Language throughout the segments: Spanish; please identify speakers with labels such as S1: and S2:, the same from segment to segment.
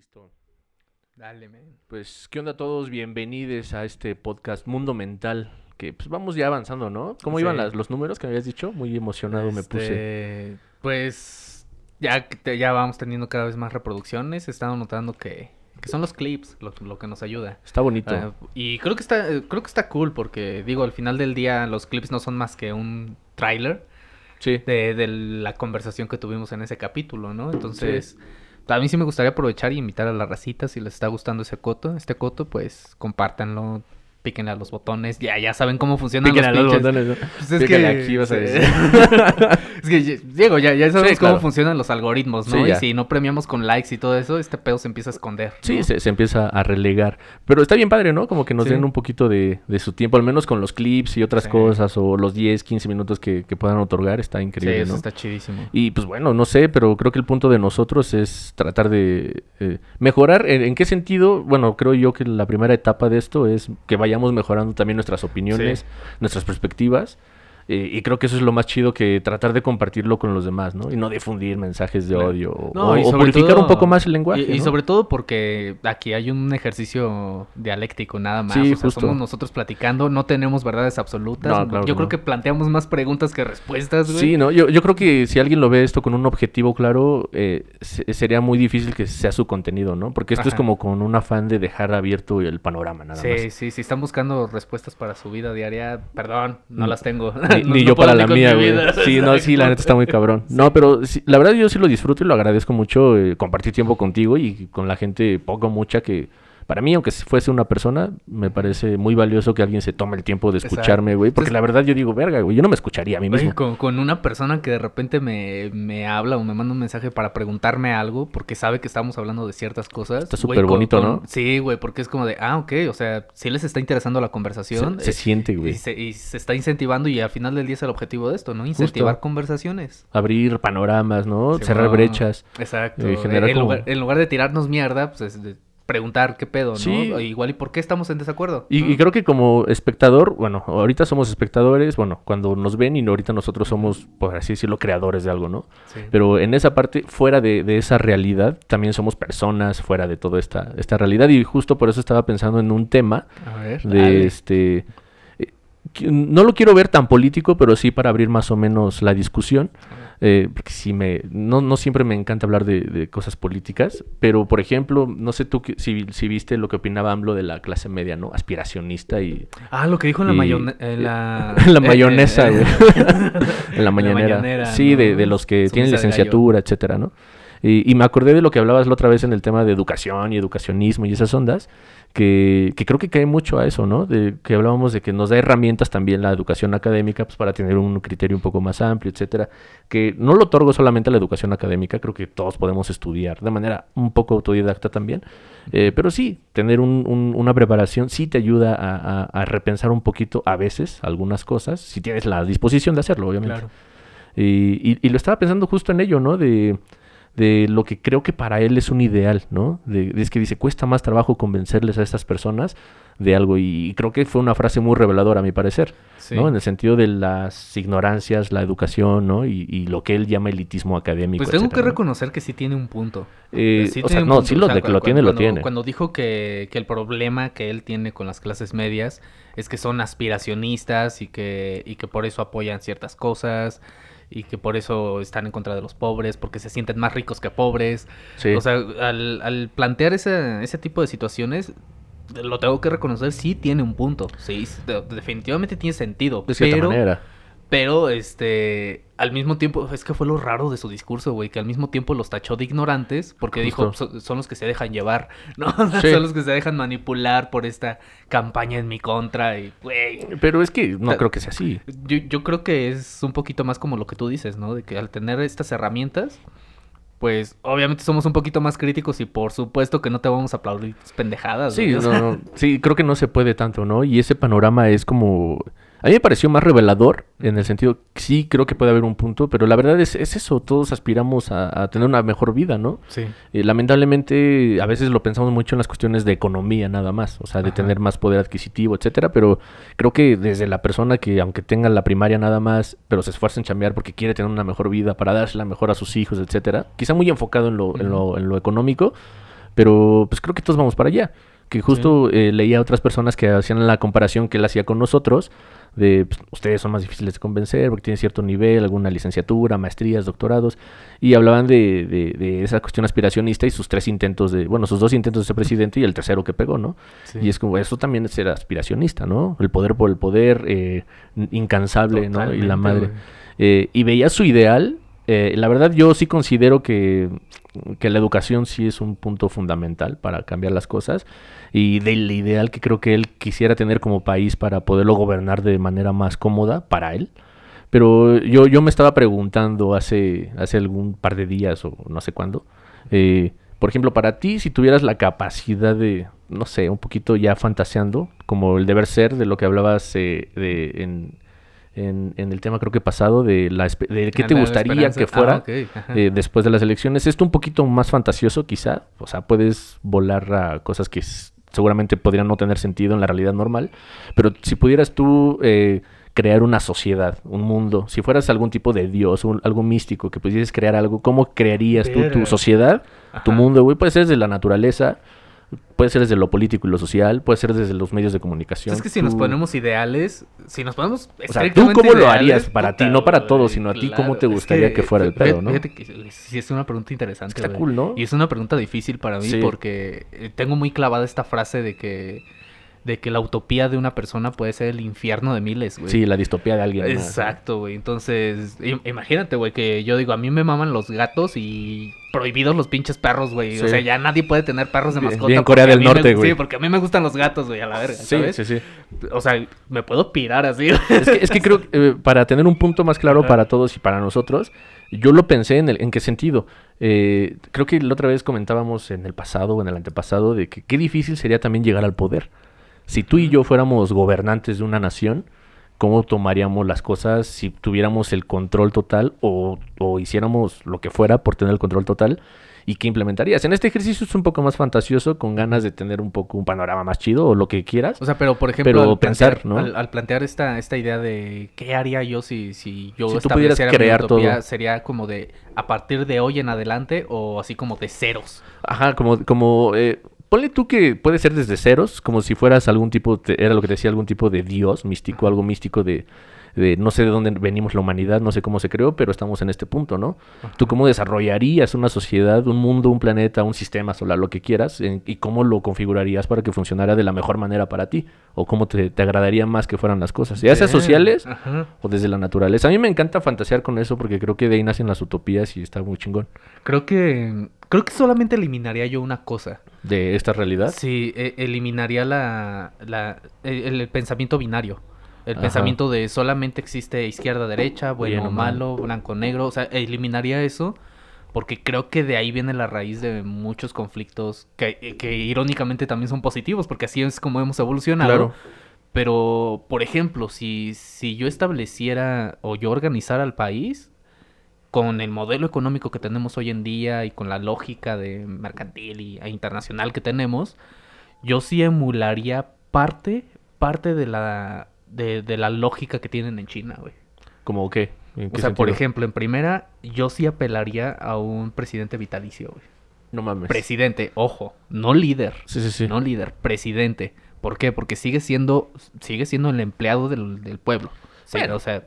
S1: Listo.
S2: Dale, man.
S1: Pues, ¿qué onda a todos? Bienvenidos a este podcast Mundo Mental. Que pues vamos ya avanzando, ¿no? ¿Cómo
S2: Sí.
S1: iban las- los números que me habías dicho? Muy emocionado me puse.
S2: Este, Pues ya, ya vamos teniendo cada vez más reproducciones. He estado notando que, que son los clips lo, lo que nos ayuda.
S1: Está bonito.
S2: Ah, y creo que está creo que está cool porque digo al final del día los clips no son más que un tráiler
S1: sí.
S2: de, de la conversación que tuvimos en ese capítulo, ¿no? Entonces, a mí sí me gustaría aprovechar y invitar a la racita si les está gustando ese coto, este coto, pues compártanlo, píquenle a los botones, ya ya saben cómo funcionan
S1: Píquenle a
S2: los
S1: los
S2: pinches-
S1: botones, ¿no?
S2: Pues es
S1: Píquenle
S2: que
S1: aquí, vas a
S2: sí.
S1: decir.
S2: es que Diego, ya, ya sabemos
S1: Sí, claro.
S2: cómo funcionan los algoritmos, ¿no?
S1: Sí,
S2: y
S1: ya.
S2: si no premiamos con likes y todo eso, este pedo se empieza a esconder.
S1: Sí,
S2: ¿no?
S1: se, se empieza a relegar. Pero está bien padre, ¿no? Como que nos
S2: Sí.
S1: den un poquito de, de su tiempo, al menos con los clips y otras
S2: Sí.
S1: cosas, o los 10, 15 minutos que, que puedan otorgar, está
S2: Sí,
S1: increíble,
S2: eso
S1: ¿no?
S2: está chidísimo.
S1: Y pues bueno, no sé, pero creo que el punto de nosotros es tratar de eh, mejorar. ¿En, en qué sentido? Bueno, creo yo que la primera etapa de esto es que vayamos mejorando también nuestras opiniones,
S2: Sí.
S1: nuestras perspectivas. Eh, y creo que eso es lo más chido que tratar de compartirlo con los demás, ¿no? Y no difundir mensajes de odio. o-
S2: No,
S1: o,
S2: y
S1: o
S2: sobre
S1: purificar
S2: todo-
S1: un poco más el lenguaje.
S2: Y, sobre todo porque aquí hay un ejercicio dialéctico nada más.
S1: Sí,
S2: o sea,
S1: justo.
S2: somos nosotros platicando, no tenemos verdades absolutas.
S1: No, claro
S2: Yo creo que planteamos más preguntas que respuestas, güey.
S1: Sí, ¿no? Yo, yo creo que si alguien lo ve esto con un objetivo claro, eh, se- sería muy difícil que sea su contenido, ¿no? Porque esto es como con un afán de dejar abierto el panorama, nada
S2: Sí,
S1: más.
S2: sí, si están buscando respuestas para su vida diaria, perdón, no
S1: Mm.
S2: las tengo.
S1: Ni,
S2: No-
S1: ni
S2: no
S1: yo para la mía, güey. Sí, no, sí, la neta está muy cabrón. No, pero sí, la verdad yo sí lo disfruto y lo agradezco mucho eh, compartir tiempo contigo y con la gente poco mucha que para mí, aunque fuese una persona, me parece muy valioso que alguien se tome el tiempo de escucharme, güey. Porque
S2: Entonces-
S1: la verdad yo digo, verga, güey, yo no me escucharía a mí
S2: Oye,
S1: mismo.
S2: con, con una persona que de repente me, me habla o me manda un mensaje para preguntarme algo porque sabe que estamos hablando de ciertas cosas.
S1: Está súper bonito,
S2: con-
S1: ¿no?
S2: Sí, güey, porque es como de, ah, ok, o sea, sí les está interesando la conversación.
S1: Se, se
S2: eh,
S1: siente,
S2: y,
S1: güey.
S2: se, y se está incentivando y al final del día es el objetivo de esto, ¿no? Incentivar
S1: Justo.
S2: conversaciones.
S1: Abrir panoramas, ¿no?
S2: Sí,
S1: Cerrar
S2: no,
S1: brechas.
S2: Exacto.
S1: eh, generar
S2: en,
S1: como-
S2: lugar, en lugar de tirarnos mierda, pues es de preguntar qué pedo, ¿no? Igual y por qué estamos en desacuerdo.
S1: Y, creo que como espectador, bueno, ahorita somos espectadores, bueno, cuando nos ven y ahorita nosotros somos, por así decirlo, creadores de algo, ¿no?
S2: Sí.
S1: Pero en esa parte, fuera de, de esa realidad, también somos personas fuera de toda esta, esta realidad. Y justo por eso estaba pensando en un tema
S2: A ver,
S1: de
S2: dale.
S1: este. eh, No lo quiero ver tan político, pero sí para abrir más o menos la discusión. Eh, porque sí me. No, no siempre me encanta hablar de, de cosas políticas. Pero, por ejemplo, no sé tú que- si, si viste lo que opinaba AMLO de la clase media, ¿no? Aspiracionista y.
S2: Ah, lo que dijo en la. En la, eh,
S1: mayonesa,
S2: eh,
S1: güey. en la mañanera.
S2: mañanera,
S1: sí, de,
S2: ¿no?
S1: de los que tienen licenciatura, etcétera, ¿no? Y, y me acordé de lo que hablabas la otra vez en el tema de educación y educacionismo y esas ondas, que, que creo que cae mucho a eso, ¿no? De que hablábamos de que nos da herramientas también la educación académica pues, para tener un criterio un poco más amplio, etcétera. Que no lo otorgo solamente a la educación académica, creo que todos podemos estudiar de manera un poco autodidacta también. Eh, pero sí, tener un- un- una preparación sí te ayuda a, a- a repensar un poquito a veces algunas cosas, si tienes la disposición de hacerlo, obviamente.
S2: Claro.
S1: Y, y- y lo estaba pensando justo en ello, ¿no? De, de lo que creo que para él es un ideal, ¿no? De, es que dice, cuesta más trabajo convencerles a estas personas de algo. Y, creo que fue una frase muy reveladora, a mi parecer,
S2: Sí.
S1: ¿no? En el sentido de las ignorancias, la educación, ¿no? Y, y lo que él llama elitismo académico.
S2: Pues tengo
S1: etcétera,
S2: que
S1: ¿no?
S2: reconocer que sí tiene un punto.
S1: Eh,
S2: Sí
S1: o sea, no,
S2: punto.
S1: sí
S2: O
S1: lo,
S2: sea,
S1: de que
S2: cu-
S1: lo tiene, lo
S2: cuando-
S1: tiene.
S2: Cuando dijo que, que el problema que él tiene con las clases medias es que son aspiracionistas y que, y que por eso apoyan ciertas cosas y que por eso están en contra de los pobres, porque se sienten más ricos que pobres.
S1: Sí.
S2: O sea, al, al plantear ese, ese tipo de situaciones, lo tengo que reconocer, sí tiene un punto. Sí, de- definitivamente tiene sentido.
S1: de cierta
S2: pero,
S1: manera.
S2: Pero, este, al mismo tiempo, es que fue lo raro de su discurso, güey, que al mismo tiempo los tachó de ignorantes, porque dijo,
S1: Justo.
S2: "So- son los que se dejan llevar, ¿no?
S1: Sí.
S2: son los que se dejan manipular por esta campaña en mi contra, y, güey.
S1: Pero es que no
S2: Ta-
S1: creo que sea así.
S2: Yo, yo creo que es un poquito más como lo que tú dices, ¿no? De que al tener estas herramientas, pues obviamente somos un poquito más críticos y por supuesto que no te vamos a aplaudir pendejadas.
S1: Sí, no, no, sí, creo que no se puede tanto, ¿no? Y ese panorama es como... A mí me pareció más revelador en el sentido, sí, creo que puede haber un punto, pero la verdad es, es eso, todos aspiramos a, a tener una mejor vida, ¿no?
S2: Sí.
S1: Eh, lamentablemente, a veces lo pensamos mucho en las cuestiones de economía nada más, o sea, de
S2: Ajá.
S1: tener más poder adquisitivo, etcétera, pero creo que desde la persona que, aunque tenga la primaria nada más, pero se esfuerza en chambear porque quiere tener una mejor vida, para dársela mejor a sus hijos, etcétera, quizá muy enfocado en lo, en lo, en lo económico, Pero pues creo que todos vamos para allá. Que justo eh, leía a otras personas que hacían la comparación que él hacía con nosotros, de pues, ustedes son más difíciles de convencer porque tienen cierto nivel, alguna licenciatura, maestrías, doctorados, y hablaban de, de, de esa cuestión aspiracionista y sus tres intentos de, bueno, sus dos intentos de ser presidente y el tercero que pegó, ¿no?
S2: Sí.
S1: Y es como, eso también es ser aspiracionista, ¿no? El poder por el poder, eh, incansable, ¿no? Y la madre. Eh, y veía su ideal. Eh, la verdad, yo sí considero que, que la educación sí es un punto fundamental para cambiar las cosas. Y del ideal que creo que él quisiera tener como país para poderlo gobernar de manera más cómoda para él. Pero yo, yo me estaba preguntando hace, hace algún par de días o no sé cuándo. eh, por ejemplo, para ti, si tuvieras la capacidad de, no sé, un poquito ya fantaseando, como el deber ser de lo que hablabas eh, de, en, en, en el tema creo que pasado, de, la, de qué te
S2: La
S1: gustaría
S2: esperanza.
S1: que fuera
S2: Ah,
S1: eh, después de las elecciones. Esto un poquito más fantasioso quizá, o sea, puedes volar a cosas que seguramente podrían no tener sentido en la realidad normal, pero si pudieras tú eh, crear una sociedad, un mundo, si fueras algún tipo de dios, un- algo místico, que pudieses crear algo, ¿cómo crearías tú tu sociedad, tu mundo, güey? Puede ser desde la naturaleza, puede ser desde lo político y lo social, puede ser desde los medios de comunicación.
S2: Es que si nos ponemos ideales, si nos ponemos
S1: O sea, ¿tú cómo lo harías para ti? No para todos, sino a ti, ¿cómo te
S2: Es
S1: gustaría que fuera el pedo, no?
S2: Fíjate que sí es una pregunta interesante,
S1: Está cool, ¿no?
S2: Y es una pregunta difícil para mí
S1: Sí.
S2: porque eh, tengo muy clavada esta frase de que de que la utopía de una persona puede ser el infierno de miles, güey.
S1: Sí, la distopía de alguien.
S2: Exacto, güey. Entonces, im- imagínate, güey, que yo digo, a mí me maman los gatos y prohibidos los pinches perros, güey. O sea, ya nadie puede tener perros de mascota.
S1: bien Corea del
S2: me-
S1: Norte, güey.
S2: Sí, porque a mí me gustan los gatos, güey, a la verga,
S1: Sí,
S2: ¿sabes?
S1: sí, sí.
S2: O sea, me puedo pirar así.
S1: Es que, es que creo que eh, para tener un punto más claro para todos y para nosotros, yo lo pensé en el, en qué sentido. Eh, creo que la otra vez comentábamos en el pasado o en el antepasado de que qué difícil sería también llegar al poder. Si tú y yo fuéramos gobernantes de una nación, ¿cómo tomaríamos las cosas si tuviéramos el control total o, o hiciéramos lo que fuera por tener el control total? ¿Y qué implementarías? En este ejercicio es un poco más fantasioso, con ganas de tener un poco un panorama más chido o lo que quieras.
S2: O sea, pero por ejemplo,
S1: Pero
S2: al
S1: pensar,
S2: plantear,
S1: ¿no?
S2: al, al plantear esta, esta idea de qué haría yo si, si yo
S1: Si tú
S2: estableciera mi
S1: crear
S2: utopía,
S1: todo.
S2: sería como de a partir de hoy en adelante o así como de ceros.
S1: Ajá, como, como, eh, ponle tú que puede ser desde ceros, como si fueras algún tipo, era lo que te decía, algún tipo de dios místico, algo místico de, de no sé de dónde venimos la humanidad, no sé cómo se creó, pero estamos en este punto, ¿no? ¿Tú cómo desarrollarías una sociedad, un mundo, un planeta, un sistema solar, lo que quieras, en- y cómo lo configurarías para que funcionara de la mejor manera para ti? ¿O cómo te, te agradaría más que fueran las cosas? Ya
S2: Bien,
S1: sociales
S2: Ajá.
S1: o desde la naturaleza. A mí me encanta fantasear con eso porque creo que de ahí nacen las utopías y está muy chingón.
S2: Creo que creo que solamente eliminaría yo una cosa.
S1: De esta realidad.
S2: Sí, e- eliminaría la, la el, el pensamiento binario. El
S1: Ajá.
S2: pensamiento de solamente existe izquierda, derecha, bueno o
S1: o mal.
S2: malo, blanco, negro. O sea, eliminaría eso porque creo que de ahí viene la raíz de muchos conflictos que, que irónicamente también son positivos porque así es como hemos evolucionado.
S1: Claro.
S2: Pero, por ejemplo, si, si yo estableciera o yo organizara al país con el modelo económico que tenemos hoy en día y con la lógica de mercantil y, e internacional que tenemos, yo sí emularía parte, parte de la, de, de la lógica que tienen en China, güey.
S1: ¿Como qué? ¿En
S2: O sea, por ejemplo, en primera, yo sí apelaría a un presidente vitalicio, güey.
S1: No mames.
S2: Presidente, ojo, no líder.
S1: sí, sí, sí.
S2: No líder, presidente. ¿Por qué? Porque sigue siendo, sigue siendo el empleado del, del pueblo. Sí,
S1: Bueno.
S2: o sea,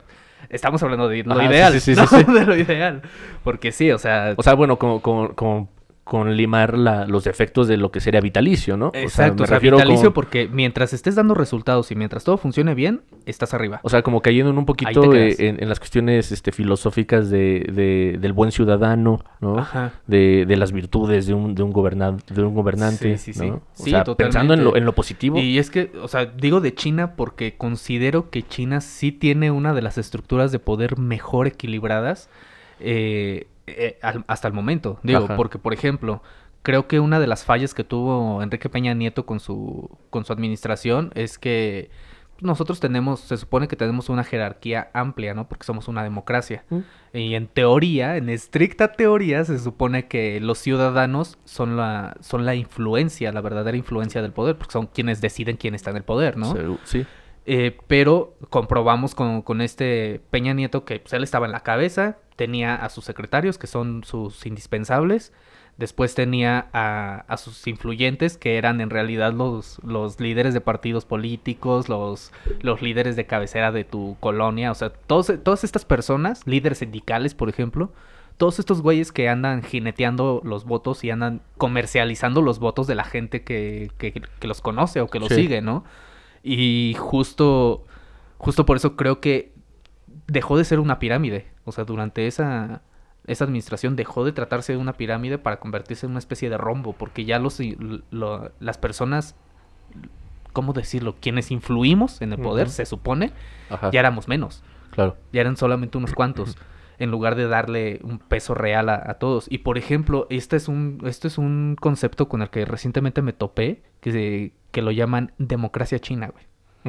S2: estamos hablando de lo
S1: Ajá,
S2: ideal.
S1: sí, sí,
S2: ¿no?
S1: sí, sí.
S2: de lo ideal. Porque sí, o sea,
S1: O sea, bueno, con, con, con, con limar la- los defectos de lo que sería vitalicio, ¿no?
S2: exacto,
S1: me
S2: o sea,
S1: refiero
S2: vitalicio porque mientras estés dando resultados y mientras todo funcione bien, estás arriba.
S1: O sea, como cayendo en un poquito eh, en, en las cuestiones este, filosóficas de, de- del buen ciudadano, ¿no?
S2: Ajá.
S1: De, de las virtudes de un, de un, gobernan- de un gobernante,
S2: Sí, sí, sí.
S1: ¿no? O
S2: Sí,
S1: sea, pensando en lo,
S2: totalmente.
S1: en lo positivo.
S2: Y es que, o sea, digo de China porque considero que China sí tiene una de las estructuras de poder mejor equilibradas eh, eh, al- hasta el momento. Digo,
S1: Ajá.
S2: porque, por ejemplo, creo que una de las fallas que tuvo Enrique Peña Nieto con su, con su administración es que nosotros tenemos, se supone que tenemos una jerarquía amplia, ¿no? Porque somos una democracia.
S1: Mm.
S2: Y en teoría, en estricta teoría, se supone que los ciudadanos son la, son la influencia, la verdadera influencia del poder, porque son quienes deciden quién está en el poder, ¿no?
S1: Sí.
S2: Eh, pero comprobamos con, con este Peña Nieto que pues, él estaba en la cabeza, tenía a sus secretarios, que son sus indispensables, Después tenía a, a sus influyentes, que eran en realidad los, los líderes de partidos políticos, los, los líderes de cabecera de tu colonia. O sea, todos, todas estas personas, líderes sindicales, por ejemplo, todos estos güeyes que andan jineteando los votos y andan comercializando los votos de la gente que, que, que los conoce o que los
S1: Sí.
S2: sigue, ¿no? Y justo, justo por eso creo que dejó de ser una pirámide. O sea, durante esa, esa administración dejó de tratarse de una pirámide para convertirse en una especie de rombo, porque ya los, lo- las personas, ¿cómo decirlo? Quienes influimos en el poder, se supone,
S1: Ajá.
S2: ya éramos menos
S1: Claro.
S2: ya eran solamente unos cuantos, en lugar de darle un peso real a, a todos. Y por ejemplo, este es un, este es un concepto con el que recientemente me topé, que, se- que lo llaman democracia china, güey.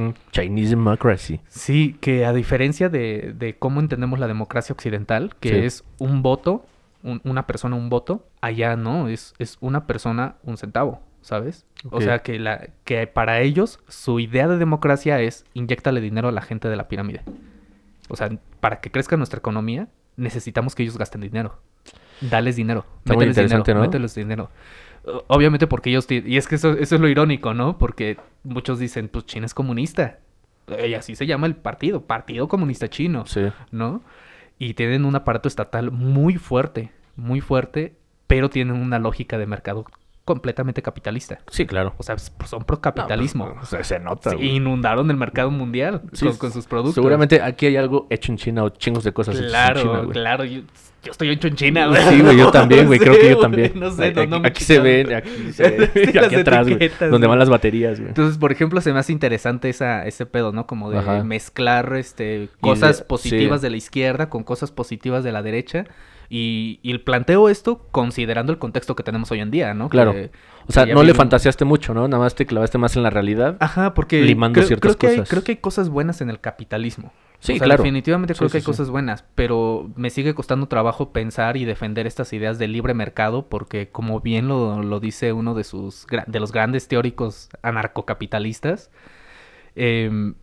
S1: Mm, Chinese democracy.
S2: Sí, que a diferencia de, de cómo entendemos la democracia occidental, que
S1: Sí.
S2: es un voto, un- una persona un voto, allá no, es, es una persona un centavo, ¿sabes? O sea que, la, que para ellos su idea de democracia es inyectarle dinero a la gente de la pirámide. O sea, para que crezca nuestra economía, necesitamos que ellos gasten dinero. Dales dinero.
S1: Está
S2: mételes dinero,
S1: ¿no?
S2: mételes dinero. Obviamente porque ellos... Y es que eso, eso es lo irónico, ¿no? Porque muchos dicen, pues China es comunista. Y así se llama el partido, Partido Comunista Chino,
S1: Sí.
S2: ¿no? Y tienen un aparato estatal muy fuerte, muy fuerte, pero tienen una lógica de mercado completamente capitalista.
S1: Sí, claro.
S2: O sea, pues, son pro capitalismo.
S1: No, pues, o sea, se nota.
S2: Sí, inundaron el mercado mundial
S1: Sí,
S2: con, con sus productos.
S1: Seguramente aquí hay algo hecho en China o chingos de cosas hechas en
S2: Claro,
S1: China,
S2: claro. Yo, yo estoy hecho en China, güey.
S1: Sí, güey, yo también, güey,
S2: No
S1: creo
S2: sé,
S1: que yo también.
S2: No sé,
S1: aquí,
S2: no, no me
S1: aquí se ven, aquí se ven,
S2: Sí,
S1: aquí atrás, güey, donde van las baterías, güey.
S2: Entonces, por ejemplo, se me hace interesante esa, ese pedo, ¿no? Como de
S1: Ajá.
S2: mezclar este, cosas
S1: de-
S2: positivas de la izquierda con cosas positivas de la derecha. Y, y planteo esto considerando el contexto que tenemos hoy en día, ¿no?
S1: Claro.
S2: Que-
S1: O sea, no le fantaseaste mucho, ¿no? Nada más te clavaste más en la realidad.
S2: Ajá, porque
S1: limando
S2: creo,
S1: ciertas
S2: creo que hay,
S1: cosas.
S2: creo que hay cosas buenas en el capitalismo.
S1: Sí,
S2: O sea,
S1: claro.
S2: Definitivamente
S1: Sí,
S2: creo que hay
S1: sí.
S2: cosas buenas, pero me sigue costando trabajo pensar y defender estas ideas de libre mercado porque como bien lo, lo dice uno de sus de los grandes teóricos anarcocapitalistas, em,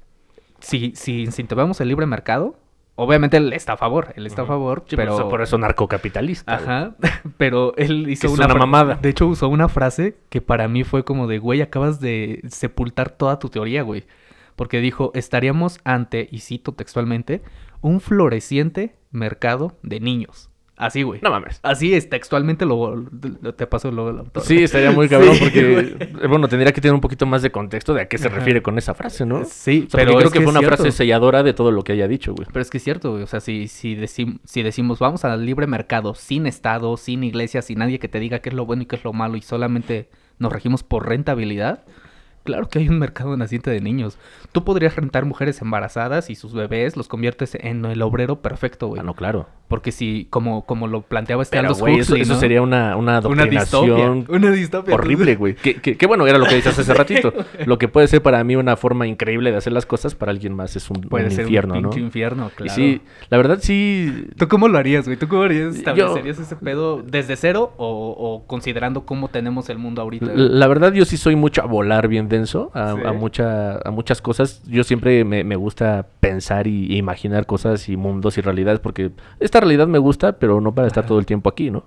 S2: si, si incentivamos el libre mercado, obviamente él está a favor, él está a favor,
S1: Sí,
S2: pero
S1: por eso narcocapitalista. güey.
S2: Ajá, pero él hizo una,
S1: una mamada.
S2: De hecho, usó una frase que para mí fue como de, güey, acabas de sepultar toda tu teoría, güey. Porque dijo, estaríamos ante, y cito textualmente, un floreciente mercado de niños. Así, güey.
S1: No mames.
S2: Así es, textualmente lo, te paso luego el autor.
S1: Sí, estaría muy cabrón
S2: Sí,
S1: porque,
S2: güey.
S1: eh, bueno, tendría que tener un poquito más de contexto de a qué se refiere con esa frase, ¿no?
S2: Sí,
S1: O sea,
S2: pero
S1: creo que, fue una frase selladora de todo lo que haya dicho, güey.
S2: Pero es que es cierto, güey. O sea, si, si, decim- si decimos vamos al libre mercado, sin Estado, sin iglesia, sin nadie que te diga qué es lo bueno y qué es lo malo, y solamente nos regimos por rentabilidad, claro que hay un mercado naciente de niños. Tú podrías rentar mujeres embarazadas y sus bebés los conviertes en el obrero perfecto, güey.
S1: Ah, no, claro.
S2: Porque si, como, como lo planteaba este
S1: Pero,
S2: Aldous
S1: güey, eso,
S2: Huxley,
S1: eso
S2: ¿no?
S1: sería una, una
S2: una distopia.
S1: adoctrinación
S2: Una distopia.
S1: horrible, güey. Que, que- que, bueno, era lo que decías hace ratito. Lo que puede ser para mí una forma increíble de hacer las cosas, para alguien más es un,
S2: Puede
S1: un
S2: ser
S1: infierno,
S2: un
S1: ¿no?
S2: pinche infierno,
S1: Y
S2: claro.
S1: sí, la verdad sí...
S2: ¿Tú cómo lo harías, güey? ¿Tú cómo harías?
S1: Yo-
S2: ¿Establecerías ese pedo desde cero o, o considerando cómo tenemos el mundo ahorita?
S1: La, la verdad yo sí soy mucho a volar bien denso, a,
S2: Sí.
S1: a mucha, a muchas cosas. Yo siempre me, me gusta pensar y, imaginar cosas y mundos y realidades, porque esta realidad me gusta, pero no para estar
S2: Ajá.
S1: todo el tiempo aquí, ¿no?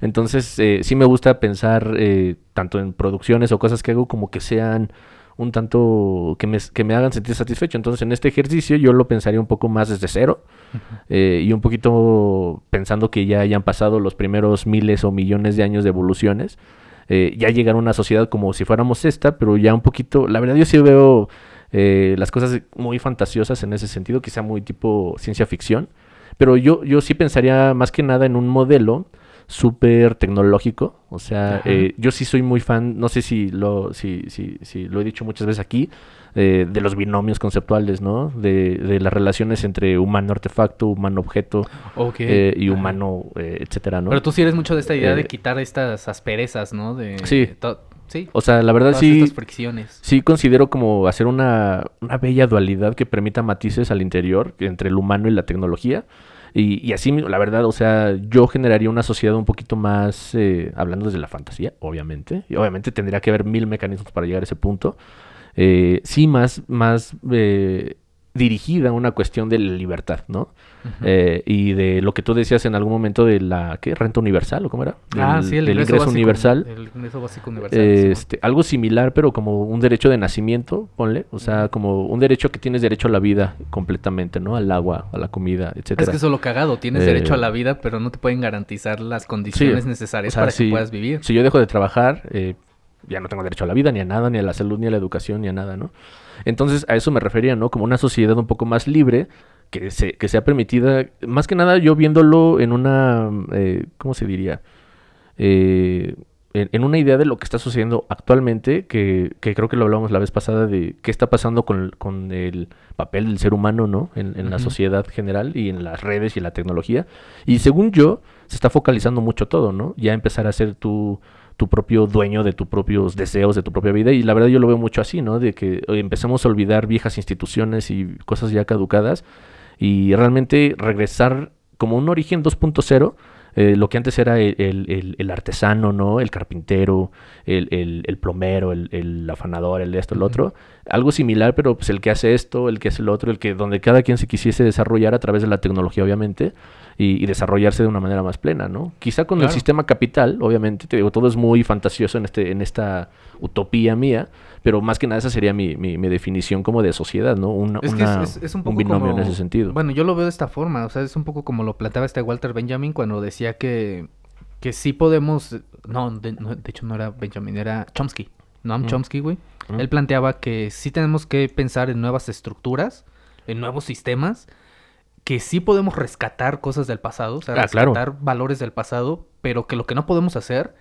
S1: Entonces eh, sí me gusta pensar eh, tanto en producciones o cosas que hago como que sean un tanto que me, que me hagan sentir satisfecho. Entonces en este ejercicio yo lo pensaría un poco más desde cero eh, y un poquito pensando que ya hayan pasado los primeros miles o millones de años de evoluciones, eh, ya llegar a una sociedad como si fuéramos esta, pero ya un poquito, la verdad yo sí veo eh, las cosas muy fantasiosas en ese sentido, quizá muy tipo ciencia ficción, pero yo, yo sí pensaría más que nada en un modelo súper tecnológico, o sea, eh, yo sí soy muy fan, no sé si lo, si, si, si lo he dicho muchas veces aquí, eh, de los binomios conceptuales, ¿no? De, de las relaciones entre humano-artefacto, humano-objeto eh, y humano, eh, etcétera, ¿no?
S2: Pero tú sí eres mucho de esta idea de
S1: Eh,
S2: quitar estas asperezas, ¿no? De,
S1: Sí.
S2: sí.
S1: O sea, la verdad
S2: todas
S1: sí,
S2: fricciones.
S1: sí considero como hacer una, una bella dualidad que permita matices al interior entre el humano y la tecnología. Y, y así, la verdad, o sea, yo generaría una sociedad un poquito más, eh, hablando desde la fantasía, obviamente. Y obviamente tendría que haber mil mecanismos para llegar a ese punto. Eh, sí, más, más, eh, dirigida a una cuestión de la libertad, ¿no? Eh, y de lo que tú decías en algún momento de la ¿qué? renta universal o cómo era
S2: ah sí el
S1: del
S2: ingreso, básico,
S1: universal.
S2: el ingreso básico universal
S1: este, algo similar pero como un derecho de nacimiento ponle. O sea como un derecho que tienes derecho a la vida completamente no al agua a la comida etcétera.
S2: es que eso es lo cagado tienes
S1: Eh,
S2: derecho a la vida pero no te pueden garantizar las condiciones necesarias
S1: O sea,
S2: para
S1: si-
S2: que puedas vivir.
S1: Si yo dejo de trabajar, eh, ya no tengo derecho a la vida, ni a nada, ni a la salud, ni a la educación, ni a nada, ¿no? Entonces, a eso me refería, ¿no? Como una sociedad un poco más libre, que, se, que sea permitida, más que nada yo viéndolo en una, eh, ¿cómo se diría? Eh, en, en una idea de lo que está sucediendo actualmente, que, que creo que lo hablamos la vez pasada de qué está pasando con, con el papel del ser humano, ¿no? En, en la sociedad general y en las redes y en la tecnología. Y según yo, se está focalizando mucho todo, ¿no? Ya empezar a ser tu, tu propio dueño de tus propios deseos, de tu propia vida. Y la verdad yo lo veo mucho así, ¿no? De que eh, empecemos a olvidar viejas instituciones y cosas ya caducadas y realmente regresar como un origen 2.0. eh, lo que antes era el, el- el- artesano, ¿no? El carpintero, el, el- el plomero, el, el afanador, el esto, el otro. Algo similar, pero pues el que hace esto, el que hace el otro, el que donde cada quien se quisiese desarrollar a través de la tecnología, obviamente, y, y desarrollarse de una manera más plena, ¿no? Quizá con el sistema capital, obviamente, te digo, todo es muy fantasioso en, este, en esta utopía mía, pero más que nada esa sería mi, mi- mi definición como de sociedad, ¿no? Una-
S2: Es que
S1: una-
S2: es, es- es un poco
S1: binomio
S2: como...
S1: en ese sentido.
S2: Bueno, yo lo veo de esta forma, o sea, es un poco como lo planteaba este Walter Benjamin cuando decía que, que sí podemos... No de, no, de hecho no era Benjamin, era Chomsky. Noam
S1: Mm.
S2: Chomsky, güey.
S1: Mm.
S2: Él planteaba que sí tenemos que pensar en nuevas estructuras, en nuevos sistemas, que sí podemos rescatar cosas del pasado, o sea,
S1: Ah, claro.
S2: rescatar valores del pasado, pero que lo que no podemos hacer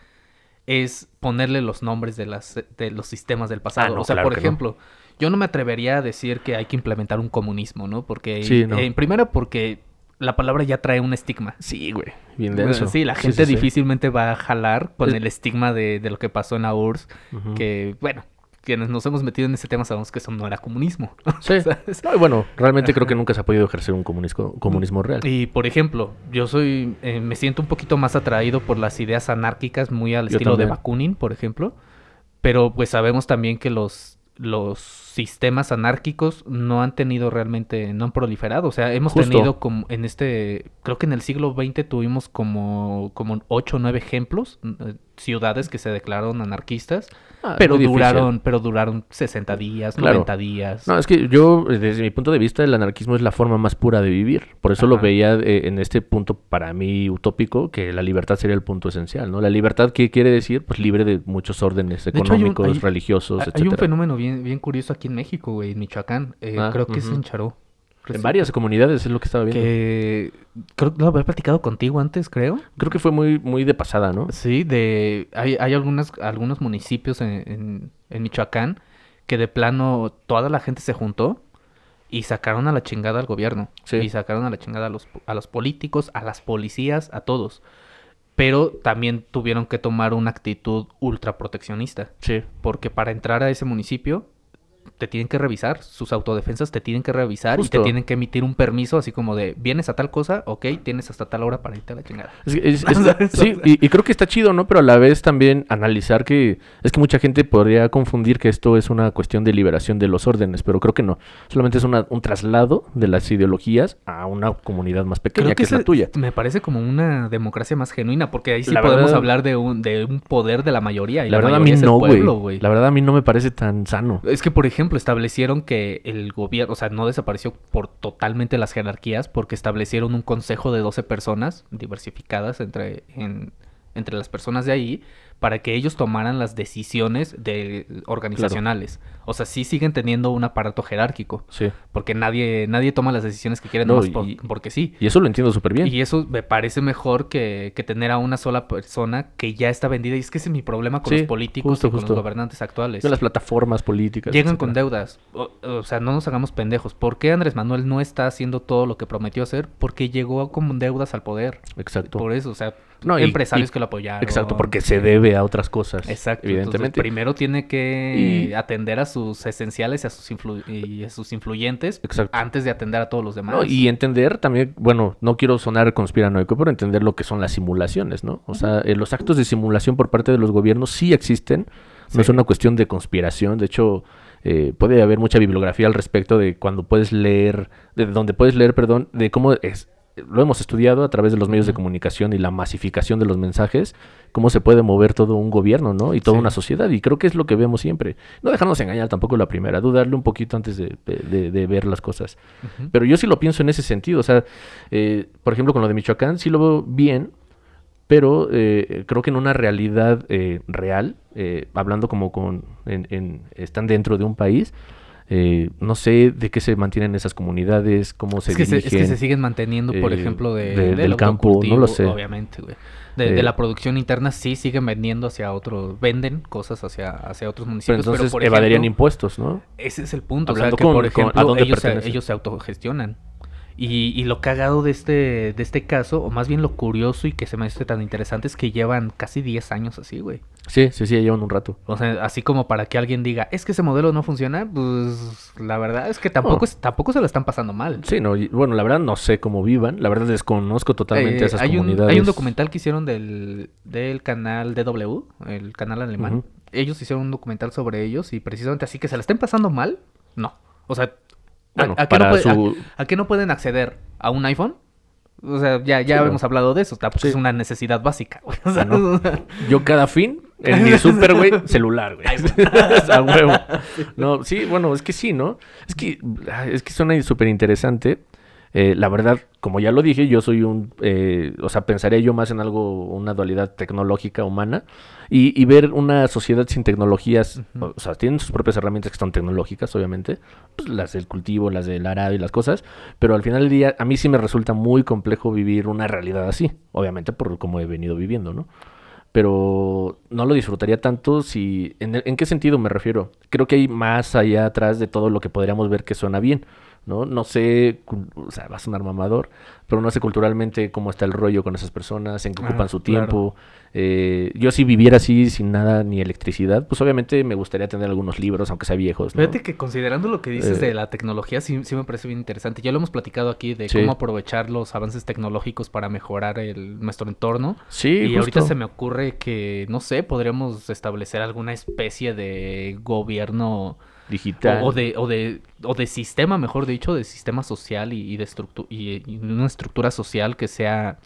S2: es ponerle los nombres de, las, de los sistemas del pasado.
S1: Ah, no,
S2: o sea,
S1: claro
S2: por
S1: no.
S2: ejemplo, yo no me atrevería a decir que hay que implementar un comunismo, ¿no? Porque,
S1: Sí, no.
S2: eh, primero porque la palabra ya trae un estigma.
S1: Sí, güey, bien
S2: Bueno,
S1: denso.
S2: Sí, la gente
S1: sí, sí.
S2: difícilmente va a jalar con
S1: Es-
S2: el estigma de, de lo que pasó en la URSS, que, bueno, quienes nos hemos metido en ese tema sabemos que eso no era comunismo.
S1: Sí.
S2: ¿sabes?
S1: No, y bueno, realmente creo que nunca se ha podido ejercer un comunismo, comunismo real.
S2: Y por ejemplo, yo soy, eh, me siento un poquito más atraído por las ideas anárquicas, muy al
S1: Yo
S2: estilo de. Bakunin, por ejemplo. Pero pues sabemos también que los, los sistemas anárquicos no han tenido realmente, no han proliferado. O sea, hemos
S1: Justo.
S2: tenido como en este, creo que en el siglo XX tuvimos como, como 8 o 9 ejemplos, eh, ciudades que se declararon anarquistas,
S1: Ah,
S2: pero
S1: difícil.
S2: duraron, pero duraron 60 días,
S1: Claro.
S2: 90 días.
S1: No, es que yo, desde mi punto de vista, el anarquismo es la forma más pura de vivir. Por eso lo veía eh, en este punto, para mí, utópico, que la libertad sería el punto esencial, ¿no? La libertad, ¿qué quiere decir? Pues libre de muchos órdenes
S2: hecho, hay un-
S1: económicos,
S2: hay-
S1: religiosos,
S2: Hay- Hay
S1: etcétera.
S2: un fenómeno bien, bien curioso aquí en México, güey, en Michoacán. Eh,
S1: Ah,
S2: creo que es
S1: ujú.
S2: en Charó.
S1: En varias comunidades es lo que estaba viendo.
S2: Que creo que lo había platicado contigo antes, creo.
S1: Creo que fue muy, muy de pasada, ¿no?
S2: Sí, de hay, hay algunas, algunos municipios en, en, en Michoacán que de plano toda la gente se juntó y sacaron a la chingada al gobierno.
S1: Sí.
S2: Y sacaron a la chingada a los, a los políticos, a las policías, a todos. Pero también tuvieron que tomar una actitud ultra proteccionista.
S1: Sí.
S2: Porque para entrar a ese municipio te tienen que revisar, sus autodefensas te tienen que revisar y te tienen que emitir un permiso así como de, vienes a tal cosa, ok, tienes hasta tal hora para irte a la chingada.
S1: Es- es- es- sí, y, y creo que está chido, ¿no? Pero a la vez también analizar que es que mucha gente podría confundir que esto es una cuestión de liberación de los órdenes, pero creo que no. Solamente es una- un traslado de las ideologías a una comunidad más pequeña, que, es la tuya.
S2: Me parece como una democracia más genuina, porque ahí sí
S1: La
S2: podemos
S1: verdad-
S2: habí de un, de un poder de la mayoría. Y
S1: La
S2: la,
S1: verdad a mí no, güey. La verdad a mí no me parece tan sano.
S2: Es que, por ejemplo, establecieron que el gobierno, o sea, no desapareció por totalmente las jerarquías, porque establecieron un consejo de 12 personas diversificadas entre, en- entre las personas de ahí, para que ellos tomaran las decisiones de, organizacionales. O sea, sí siguen teniendo un aparato jerárquico,
S1: Sí.
S2: porque nadie, nadie toma las decisiones que quieren
S1: No,
S2: nomás por-
S1: y-
S2: porque sí.
S1: Y eso lo entiendo súper bien.
S2: Y eso me parece mejor que, que tener a una sola persona que ya está vendida. Y es que ese es mi problema con
S1: Sí,
S2: los políticos
S1: justo,
S2: y con
S1: justo.
S2: los gobernantes actuales.
S1: De las plataformas políticas.
S2: Llegan con deudas. O, o sea, no nos hagamos pendejos. ¿Por qué Andrés Manuel no está haciendo todo lo que prometió hacer? Porque llegó con deudas al poder.
S1: Exacto.
S2: Por eso, o sea,
S1: No, y-
S2: empresarios
S1: y-
S2: que lo apoyaron.
S1: Exacto, porque se debe a otras cosas.
S2: Exacto. Evidentemente.
S1: Evidentemente.
S2: primero tiene que
S1: Y-
S2: atender a sus esenciales y a sus, influ- y a sus influyentes
S1: Exacto.
S2: antes de atender a todos los demás.
S1: No, y entender también, bueno, no quiero sonar conspiranoico, pero entender lo que son las simulaciones, ¿no? O sea, eh, los actos de simulación por parte de los gobiernos sí existen, no es una cuestión de conspiración, de hecho, eh, puede haber mucha bibliografía al respecto de cuando puedes leer, de donde puedes leer, perdón, de cómo es, lo hemos estudiado a través de los medios de comunicación y la masificación de los mensajes, cómo se puede mover todo un gobierno, ¿no? Y toda
S2: Sí.
S1: una sociedad. Y creo que es lo que vemos siempre. No dejarnos engañar tampoco la primera, dudarle un poquito antes de, de- de- de ver las cosas. Pero yo sí lo pienso en ese sentido. O sea, eh, por ejemplo, con lo de Michoacán, sí lo veo bien, pero eh, creo que en una realidad eh, real, eh, hablando como con. en- en- están dentro de un país. Eh, no sé de qué se mantienen esas comunidades, cómo se
S2: es, que se, es que se siguen manteniendo, por
S1: eh,
S2: ejemplo, de,
S1: de-
S2: del
S1: del campo, no lo sé.
S2: Obviamente, güey. De, de
S1: Eh,
S2: la producción interna sí siguen vendiendo hacia otros, venden cosas hacia, hacia otros
S1: Pero
S2: municipios.
S1: entonces
S2: por
S1: evadirían
S2: ejemplo,
S1: impuestos, ¿no?
S2: Ese es el punto.
S1: Hablando
S2: o sea, que
S1: con-
S2: por
S1: con-
S2: ejemplo,
S1: ¿a dónde
S2: ellos, se, ellos se autogestionan. Y, y lo cagado de este, de este caso, o más bien lo curioso y que se me hace tan interesante, es que llevan casi 10 años así, güey.
S1: Sí, sí, sí, llevan un rato.
S2: O sea, así como para que alguien diga, es que ese modelo no funciona, pues la verdad es que tampoco,
S1: No.
S2: es- tampoco se lo están pasando mal.
S1: Sí, no, y- bueno, la verdad no sé cómo vivan, la verdad desconozco totalmente
S2: Eh,
S1: esas
S2: hay, un,
S1: comunidades.
S2: hay un documental que hicieron del, del canal DW, el canal alemán. Ellos hicieron un documental sobre ellos y precisamente así que se la estén pasando mal, no. O sea, ¿a-
S1: Bueno,
S2: ¿a, qué no
S1: para
S2: puede-
S1: su-
S2: a- a qué no pueden acceder? ¿A un iPhone? O sea, ya, ya
S1: Sí,
S2: hemos
S1: no.
S2: hablado de eso.
S1: Sí.
S2: es una necesidad básica, güey. O sea,
S1: Ah, ¿no? Yo cada fin, en mi super, güey, celular, güey. A huevo. No, sí, bueno, es que sí, ¿no? Es que, ah, es que suena súper interesante. Eh, la verdad, como ya lo dije, yo soy un, eh, o sea, pensaría yo más en algo, una dualidad tecnológica humana y, y ver una sociedad sin tecnologías, o, o sea, tienen sus propias herramientas que son tecnológicas, obviamente, pues las del cultivo, las del arado y las cosas, pero al final del día a mí sí me resulta muy complejo vivir una realidad así, obviamente por cómo he venido viviendo, ¿no? pero no lo disfrutaría tanto si... ¿en, en qué sentido me refiero? Creo que hay más allá atrás de todo lo que podríamos ver que suena bien, ¿no? No sé, o sea, va a sonar mamador, pero no sé culturalmente cómo está el rollo con esas personas, en qué
S2: Ah,
S1: ocupan su
S2: claro.
S1: tiempo. Eh, yo si viviera así, sin nada ni electricidad, pues obviamente me gustaría tener algunos libros, aunque sea viejos, ¿no?
S2: Fíjate que considerando lo que dices
S1: Eh.
S2: de la tecnología, sí, sí me parece bien interesante. Ya lo hemos platicado aquí de
S1: Sí.
S2: cómo aprovechar los avances tecnológicos para mejorar el, nuestro entorno.
S1: Sí,
S2: Y ahorita se me ocurre que, no sé, podríamos establecer alguna especie de gobierno
S1: Digital.
S2: o, o de, o, de, o de sistema, mejor dicho, de sistema social y, y de estructu- y, y una estructura social que sea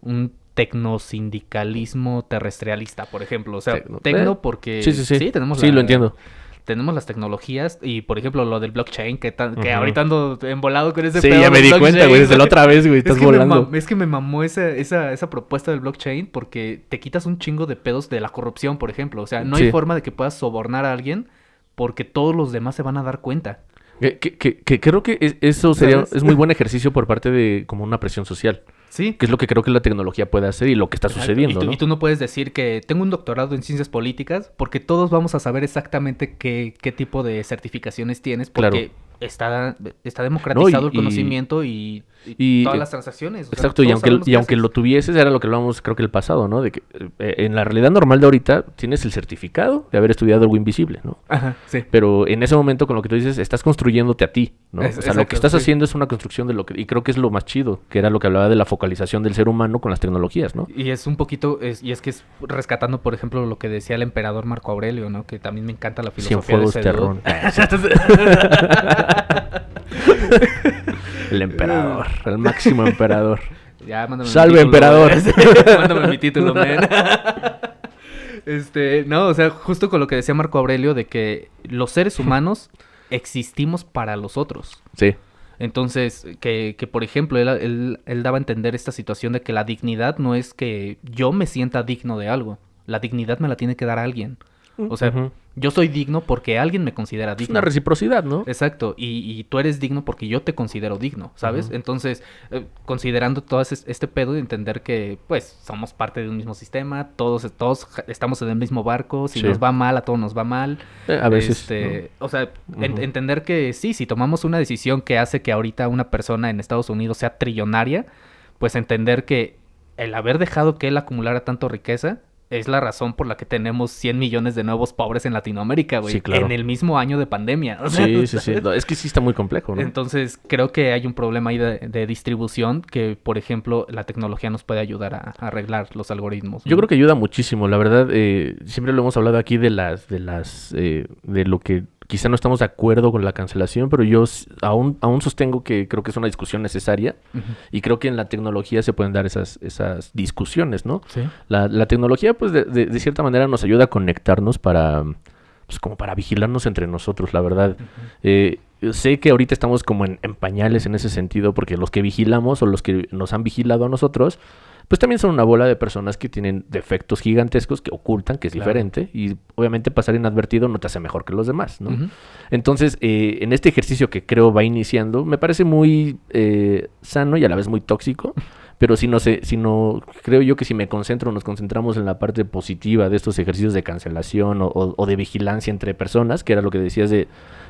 S2: un tecnosindicalismo terrestrialista, por ejemplo. O sea,
S1: Tecno-
S2: tecno
S1: eh,
S2: porque
S1: Sí, sí, sí.
S2: tenemos
S1: Sí,
S2: la-
S1: lo entiendo.
S2: tenemos las tecnologías y, por ejemplo, lo del blockchain, que, tan- que ahorita ando embolado con ese
S1: Sí,
S2: pedo
S1: ya me di cuenta, güey, desde la otra vez, güey,
S2: Es
S1: estás
S2: que, me
S1: volando.
S2: es que me mamó esa, esa, esa propuesta del blockchain porque te quitas un chingo de pedos de la corrupción, por ejemplo. O sea, no
S1: Sí.
S2: hay forma de que puedas sobornar a alguien porque todos los demás se van a dar cuenta.
S1: Que, que- que- que creo que es- eso sería,
S2: ¿Sabes?
S1: es muy buen ejercicio por parte de como una presión social.
S2: Sí.
S1: que es lo que creo que la tecnología puede hacer y lo que está
S2: Exacto.
S1: sucediendo,
S2: y, tú,
S1: ¿no?
S2: y tú no puedes decir que tengo un doctorado en ciencias políticas porque todos vamos a saber exactamente qué, qué tipo de certificaciones tienes porque está, está democratizado el
S1: y-
S2: conocimiento y, y
S1: y-
S2: todas las transacciones. o sea,
S1: Exacto, y aunque, y aunque lo tuvieses, era lo que hablábamos creo que el pasado, ¿no? De que eh, en la realidad normal de ahorita tienes el certificado de haber estudiado algo invisible, ¿no?
S2: Ajá, sí.
S1: Pero en ese momento con lo que tú dices, estás construyéndote a ti, ¿no?
S2: Es-
S1: o sea, lo que estás
S2: sí.
S1: haciendo es una construcción de lo que... Y creo que es lo más chido, que era lo que hablaba de la focalización del ser humano con las tecnologías, ¿no?
S2: Y es un poquito, es- y es que es rescatando, por ejemplo, lo que decía el emperador Marco Aurelio, ¿no? Que también me encanta la filosofía de
S1: Cienfuegos
S2: dude.
S1: Terrón. el emperador, el máximo emperador.
S2: Ya, mándame mi
S1: Salve,
S2: título,
S1: emperador.
S2: mándame mi título, man. Este, no, o sea, justo con lo que decía Marco Aurelio de que los seres humanos existimos para los otros.
S1: Sí,
S2: Entonces, que, que por ejemplo, él, él- él daba a entender esta situación de que la dignidad no es que yo me sienta digno de algo. La dignidad me la tiene que dar alguien. O sea, yo soy digno porque alguien me considera
S1: es
S2: digno.
S1: una reciprocidad, ¿no?
S2: Exacto, y, y tú eres digno porque yo te considero digno, ¿sabes? Entonces, eh, considerando todo es- este pedo de entender que, pues, somos parte de un mismo sistema, todos, todos estamos en el mismo barco, si
S1: Sí.
S2: nos va mal, a todos nos va mal.
S1: Eh, a veces.
S2: Este, O sea, en- entender que sí, si tomamos una decisión que hace que ahorita una persona en Estados Unidos sea trillonaria, pues entender que el haber dejado que él acumulara tanto riqueza es la razón por la que tenemos 100 millones de nuevos pobres en Latinoamérica, güey.
S1: Sí, claro.
S2: En el mismo año de pandemia. o
S1: ¿no?
S2: sea,
S1: Sí, sí, sí. es que sí está muy complejo, ¿no?
S2: Entonces, creo que hay un problema ahí de, de distribución que, por ejemplo, la tecnología nos puede ayudar a, a arreglar los algoritmos.
S1: Yo creo que ayuda muchísimo, la verdad, eh, siempre lo hemos hablado aquí de las, de las, eh, de lo que quizá no estamos de acuerdo con la cancelación, pero yo aún, aún sostengo que creo que es una discusión necesaria y creo que en la tecnología se pueden dar esas, esas discusiones, ¿no?
S2: Sí.
S1: La, la tecnología, pues, de, de- de cierta manera nos ayuda a conectarnos para, pues, como para vigilarnos entre nosotros, la verdad. Eh, sé que ahorita estamos como en, en pañales en ese sentido, porque los que vigilamos o los que nos han vigilado a nosotros, pues también son una bola de personas que tienen defectos gigantescos que ocultan, que es
S2: Claro.
S1: diferente, y obviamente pasar inadvertido no te hace mejor que los demás, ¿no? Entonces, eh, en este ejercicio que creo va iniciando, me parece muy eh, sano y a la vez muy tóxico. Pero si no sé, si no, creo yo que si me concentro, nos concentramos en la parte positiva de estos ejercicios de cancelación o, o- o de vigilancia entre personas, que era lo que decías de,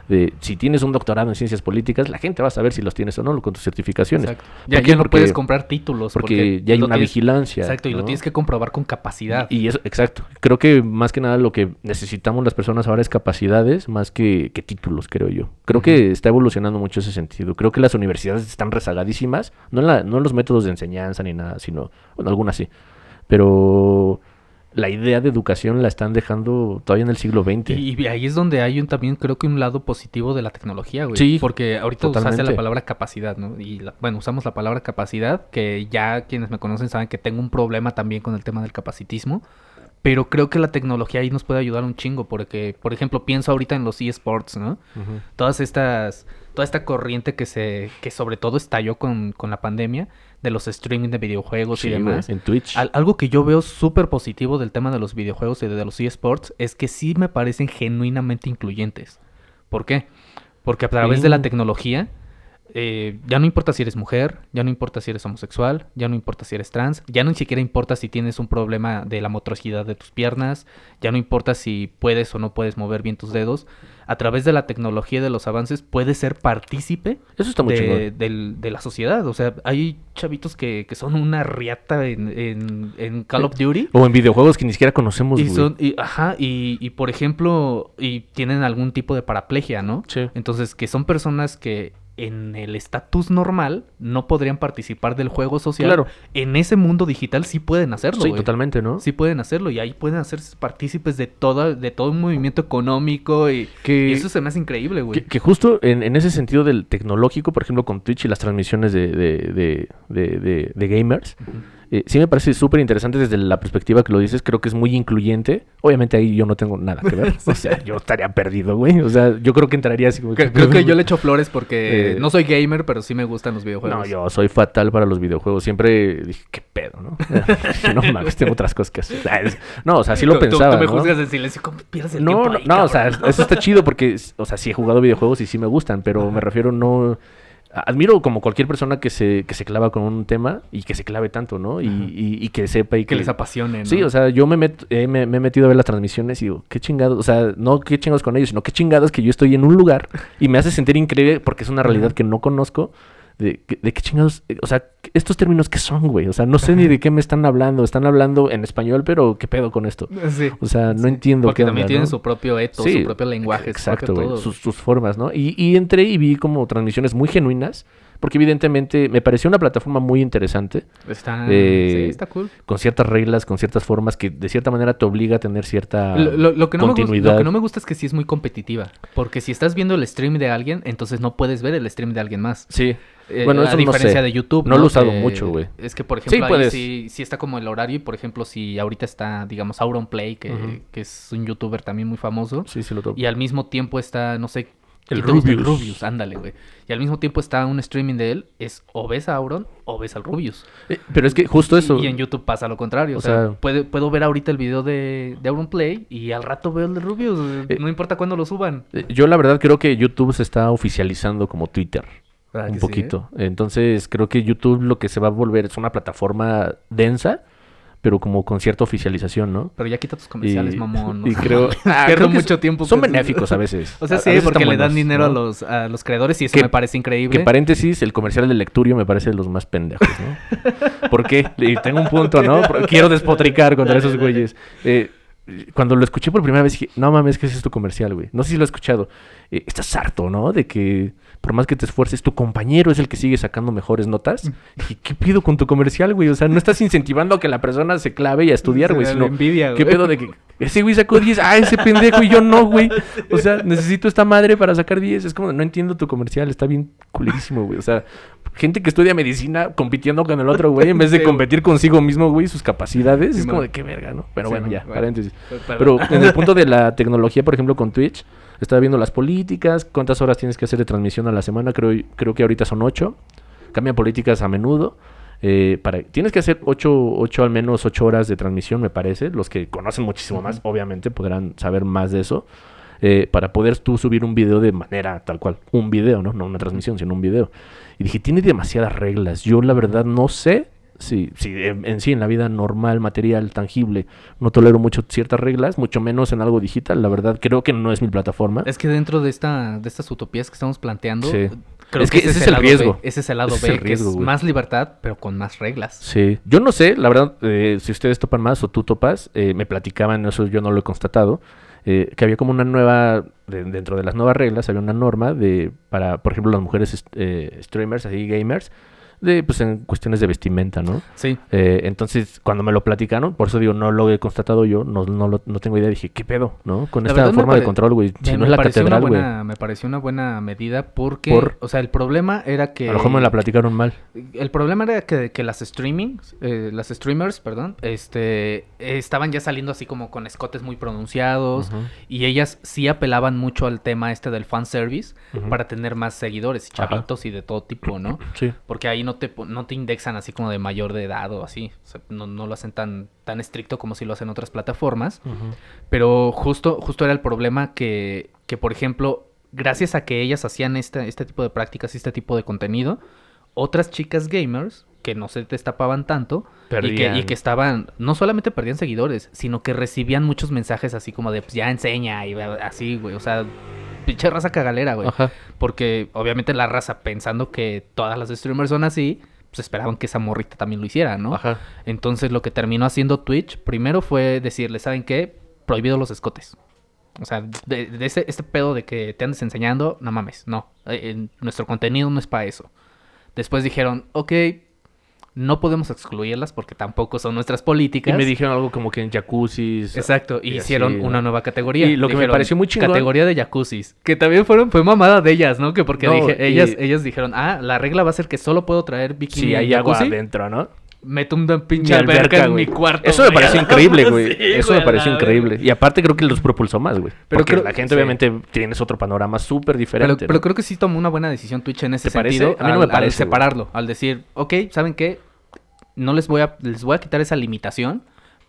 S1: de si tienes un doctorado en ciencias políticas, la gente va a saber si los tienes o no con tus certificaciones.
S2: Exacto. Ya, ya no
S1: Porque-
S2: puedes comprar títulos.
S1: Porque, ya hay una
S2: tienes-
S1: vigilancia.
S2: Exacto, y lo tienes que comprobar con capacidad.
S1: Y, y eso, exacto. Creo que más que nada lo que necesitamos las personas ahora es capacidades más que, que títulos, creo yo. Creo que está evolucionando mucho ese sentido. Creo que las universidades están rezagadísimas, no en, la- no en los métodos de enseñanza ni nada, sino, bueno, algunas sí. Pero la idea de educación la están dejando todavía en el siglo XX.
S2: Y, y ahí es donde hay un también creo que un lado positivo de la tecnología, güey.
S1: Sí,
S2: Porque ahorita usaste la palabra capacidad, ¿no? Y la- bueno, usamos la palabra capacidad, que ya quienes me conocen saben que tengo un problema también con el tema del capacitismo. Pero creo que la tecnología ahí nos puede ayudar un chingo, porque, por ejemplo, pienso ahorita en los eSports, ¿no? Todas estas, toda esta corriente que se, que sobre todo estalló con, con la pandemia, de los streaming de videojuegos
S1: Sí,
S2: y demás.
S1: en Twitch.
S2: Al- algo que yo veo súper positivo del tema de los videojuegos y de los eSports es que sí me parecen genuinamente incluyentes. ¿Por qué? Porque a través de la tecnología, eh, ya no importa si eres mujer, ya no importa si eres homosexual, ya no importa si eres trans, ya no ni siquiera importa si tienes un problema de la motricidad de tus piernas, ya no importa si puedes o no puedes mover bien tus dedos. A través de la tecnología y de los avances puedes ser partícipe
S1: Eso está muy
S2: de, del- de la sociedad. O sea, hay chavitos que, que son una riata en, en- en Call of Duty.
S1: O en videojuegos que ni siquiera conocemos,
S2: Y son, y, ajá, y, y por ejemplo, y tienen algún tipo de paraplegia, ¿no?
S1: Sí.
S2: Entonces, que son personas que en el estatus normal no podrían participar del juego social.
S1: Claro.
S2: En ese mundo digital sí pueden hacerlo.
S1: Sí, totalmente, ¿no?
S2: Sí pueden hacerlo y ahí pueden hacerse partícipes de todo, de todo un movimiento económico y,
S1: Que-
S2: y eso se me hace increíble, güey.
S1: Que, que justo en, en ese sentido del tecnológico, por ejemplo, con Twitch y las transmisiones de, de, de, de- de- de gamers, eh, sí me parece súper interesante desde la perspectiva que lo dices. Creo que es muy incluyente. Obviamente ahí yo no tengo nada que ver. O sea, yo estaría perdido, güey. O sea, yo creo que entraría así como...
S2: Creo, creo que yo le echo flores porque
S1: Eh,
S2: no soy gamer, pero sí me gustan los videojuegos.
S1: No, yo soy fatal para los videojuegos. Siempre dije, ¿qué pedo, no? no mames, tengo otras cosas que hacer. Ah, No, o sea, sí lo
S2: Tú-
S1: pensaba,
S2: Tú, me
S1: ¿no?
S2: juzgas en silencio. ¿Cómo pierdes el
S1: No,
S2: tiempo
S1: no,
S2: ahí,
S1: no, o sea, eso está chido porque, o sea, sí he jugado videojuegos y sí me gustan, pero me refiero no... Admiro como cualquier persona que se, que se clava con un tema y que se clave tanto, ¿no? Y, y- y que sepa y
S2: que les apasione, ¿no?
S1: Sí, o sea, yo me, met- eh, me, me he metido a ver las transmisiones y digo, qué chingados, o sea, no qué chingados con ellos, sino qué chingados que yo estoy en un lugar y me hace sentir increíble porque es una realidad que no conozco. De, de qué chingados, eh, o sea, estos términos qué son, güey, o sea, no sé ni de qué me están hablando, están hablando en español, pero qué pedo con esto.
S2: Sí.
S1: O sea, no
S2: Sí.
S1: entiendo
S2: Porque
S1: qué
S2: también
S1: onda,
S2: tienen
S1: ¿no?
S2: su propio etos,
S1: Sí,
S2: su propio lenguaje, su
S1: Exacto,
S2: propio
S1: güey.
S2: todo.
S1: Sus, sus formas, ¿no? Y, y entré y vi como transmisiones muy genuinas, porque evidentemente me pareció una plataforma muy interesante,
S2: Está,
S1: Eh,
S2: sí, está cool.
S1: con ciertas reglas, con ciertas formas que de cierta manera te obliga a tener cierta
S2: Lo, lo- lo que no me
S1: continuidad.
S2: lo que no me gusta es que sí es muy competitiva. Porque si estás viendo el stream de alguien, entonces no puedes ver el stream de alguien más.
S1: Sí.
S2: Eh,
S1: Bueno,
S2: a
S1: eso no
S2: diferencia
S1: sé.
S2: de YouTube.
S1: No lo he usado mucho, güey.
S2: Es que, por
S1: Sí,
S2: ejemplo, ahí
S1: puedes.
S2: sí, sí está como el horario. Y, por ejemplo, si ahorita está, digamos, Auron Play, que, que es un youtuber también muy famoso.
S1: Sí, sí lo topo.
S2: Y al mismo tiempo está, no sé.
S1: El
S2: ¿quién te gusta?
S1: Rubius.
S2: Rubius, ándale, güey. Y al mismo tiempo está un streaming de él. Es o ves a Auron o ves al Rubius.
S1: Eh, pero es que justo eso.
S2: Y en YouTube pasa lo contrario. O,
S1: O
S2: sea,
S1: sea-
S2: puede- puedo ver ahorita el video de, de Auron Play y al rato veo el de Rubius.
S1: Eh,
S2: no importa cuándo lo suban.
S1: eh, Yo la verdad creo que YouTube se está oficializando como Twitter.
S2: ¿Verdad
S1: un
S2: sí,
S1: poquito. Entonces creo que YouTube lo que se va a volver es una plataforma densa, pero como con cierta oficialización, ¿no?
S2: Pero ya quita tus comerciales,
S1: Y-
S2: mamón.
S1: y creo- Ah,
S2: Pierdo
S1: creo que
S2: mucho tiempo.
S1: Son benéficos a veces.
S2: O sea, sí, porque le dan
S1: buenos,
S2: dinero a los, a los creadores y eso
S1: Que-
S2: me parece increíble.
S1: Que paréntesis, el comercial de Lecturio me parece de los más pendejos, ¿no? ¿Por qué? Y tengo un punto, ¿no? Quiero despotricar contra esos güeyes. Eh, cuando lo escuché por primera vez dije, no mames, ¿qué es esto comercial, güey? No sé si lo he escuchado. Eh, estás harto, ¿no? De que por más que te esfuerces, tu compañero es el que sigue sacando mejores notas. ¿Y qué pido con tu comercial, güey? O sea, no estás incentivando a que la persona se clave y a estudiar, güey, sino...
S2: envidia,
S1: ¿Qué
S2: güey.
S1: pedo de que ese güey sacó 10, ah, ese pendejo y yo no, güey. O sea, necesito esta madre para sacar 10. Es como, no entiendo tu comercial, está bien culerísimo, güey. O sea, gente que estudia medicina compitiendo con el otro, güey, en vez de
S2: Sí,
S1: competir consigo mismo, güey, sus capacidades.
S2: Sí,
S1: es como de qué verga, ¿no? Pero
S2: Sí,
S1: bueno,
S2: man.
S1: ya,
S2: Bueno.
S1: paréntesis.
S2: Perdón.
S1: Pero en el punto de la tecnología, por ejemplo, con Twitch, estaba viendo las políticas, cuántas horas tienes que hacer de transmisión a la semana, creo, creo que ahorita son 8. Cambian políticas a menudo. Eh, para, tienes que hacer 8, ocho, al menos 8 horas de transmisión, me parece. Los que conocen muchísimo más, obviamente, podrán saber más de eso. eh, para poder tú subir un video de manera tal cual. Un video, ¿no? No una transmisión, sino un video. Y dije, tiene demasiadas reglas. Yo la verdad no sé si, si en, en sí, en la vida normal, material, tangible, no tolero mucho ciertas reglas, mucho menos en algo digital. La verdad, creo que no es mi plataforma.
S2: Es que dentro de esta de estas utopías que estamos planteando,
S1: Sí.
S2: creo
S1: Es que ese es el riesgo.
S2: B, ese es el lado
S1: Ese es
S2: B,
S1: el
S2: que es
S1: güey.
S2: más libertad, pero con más reglas.
S1: Sí, yo no sé, la verdad, eh, si ustedes topan más o tú topas, eh, me platicaban, eso yo no lo he constatado, eh, que había como una nueva, de- dentro de las nuevas reglas, había una norma de, para, por ejemplo, las mujeres eh, streamers, así gamers, de, pues en cuestiones de vestimenta, ¿no?
S2: Sí.
S1: Eh, entonces, cuando me lo platicaron, por eso digo, no lo he constatado yo, no, no, lo- no tengo idea, dije, ¿qué pedo? ¿No? Con
S2: La
S1: esta forma de control, güey. Si no es la
S2: pareció una
S1: catedral, güey.
S2: buena- Me pareció una buena medida porque,
S1: Por-
S2: o sea, el problema era que...
S1: A lo mejor me la platicaron mal.
S2: El problema era que, que las streamings, eh, las streamers, perdón, este, estaban ya saliendo así como con escotes muy pronunciados y ellas sí apelaban mucho al tema este del fanservice
S1: Ujú.
S2: para tener más seguidores,
S1: Ajá.
S2: chavitos y de todo tipo, ¿no?
S1: Sí.
S2: Porque ahí no te, no te indexan así como de mayor de edad o así. O sea, no, no lo hacen tan, tan estricto como si lo hacen otras plataformas. Pero justo, justo era el problema que, que, por ejemplo, gracias a que ellas hacían este, este tipo de prácticas y este tipo de contenido, otras chicas gamers que no se destapaban tanto y que, y que estaban, no solamente perdían seguidores, sino que recibían muchos mensajes así como de, pues ya enseña y así, güey. O sea, pinche raza cagalera, güey.
S1: Ajá.
S2: Porque obviamente la raza, pensando que todas las streamers son así, pues esperaban que esa morrita también lo hiciera, ¿no?
S1: Ajá.
S2: Entonces lo que terminó haciendo Twitch primero fue decirle, ¿saben qué? Prohibido los escotes. O sea, de, de ese, este pedo de que te andes enseñando, no mames, no. Eh, en- nuestro contenido no es para eso. Después dijeron, ok, no podemos excluirlas porque tampoco son nuestras
S1: Y
S2: políticas.
S1: me dijeron algo como que en jacuzzis.
S2: Exacto, y,
S1: y
S2: hicieron
S1: así,
S2: una
S1: ¿no?
S2: nueva categoría.
S1: Y lo que me pareció muy chingón-
S2: Categoría de jacuzzis. Que también fueron, fue mamada de ellas, ¿no? Que porque
S1: No,
S2: dije,
S1: y-
S2: ellas, ellas dijeron, ah, la regla va a ser que solo puedo traer bikini
S1: Sí, hay agua adentro, ¿no?
S2: Meto una pinche alberca,
S1: alberca,
S2: en
S1: güey.
S2: mi cuarto.
S1: Eso me
S2: güey.
S1: pareció increíble, güey.
S2: Sí,
S1: Eso
S2: güey,
S1: me pareció increíble. Y aparte creo que los propulsó más, güey.
S2: Pero
S1: Porque
S2: creo-
S1: la gente
S2: sí.
S1: obviamente tienes otro panorama súper diferente.
S2: pero
S1: ¿no?
S2: creo que sí tomó una buena decisión Twitch en ese
S1: ¿Te parece?
S2: sentido.
S1: A mí no
S2: al-
S1: me
S2: al
S1: parece, güey.
S2: separarlo, al decir, ok, ¿saben qué? No les voy a, les voy a quitar esa limitación,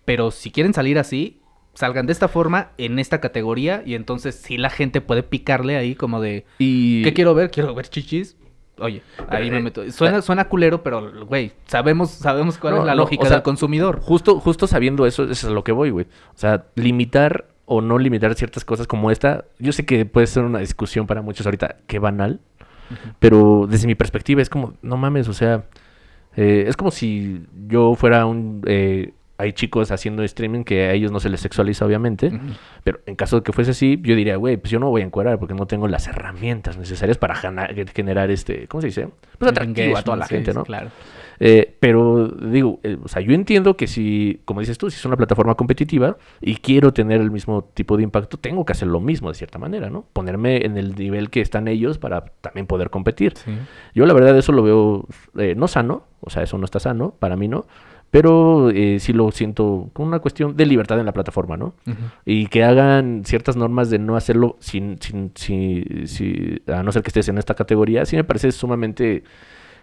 S2: pero si quieren salir así, salgan de esta forma, en esta categoría, y entonces sí la gente puede picarle ahí como de,
S1: Y...
S2: ¿qué quiero ver? Quiero ver chichis. Oye, ahí me
S1: eh,
S2: meto. Suena, suena culero, pero, güey, sabemos, sabemos cuál
S1: No,
S2: es la
S1: no,
S2: lógica
S1: o sea,
S2: del consumidor.
S1: Justo, justo sabiendo eso, eso es a lo que voy, güey. O sea, limitar o no limitar ciertas cosas como esta, yo sé que puede ser una discusión para muchos ahorita, qué banal, pero desde mi perspectiva es como, no mames, o sea, eh, es como si yo fuera un... eh, hay chicos haciendo streaming que a ellos no se les sexualiza, obviamente. Pero en caso de que fuese así, yo diría, güey, pues yo no voy a encuadrar porque no tengo las herramientas necesarias para generar este, ¿cómo se dice? Pues atractivo a toda la
S2: Sí,
S1: gente, ¿no?
S2: Claro.
S1: Eh, pero digo, eh, o sea, yo entiendo que si, como dices tú, si es una plataforma competitiva y quiero tener el mismo tipo de impacto, tengo que hacer lo mismo de cierta manera, ¿no? Ponerme en el nivel que están ellos para también poder competir.
S2: Sí.
S1: Yo la verdad eso lo veo eh, no sano, o sea, eso no está sano, para mí no, pero eh, sí lo siento como una cuestión de libertad en la plataforma, ¿no? Y que hagan ciertas normas de no hacerlo sin, sin, sin, si- a no ser que estés en esta categoría, sí me parece sumamente...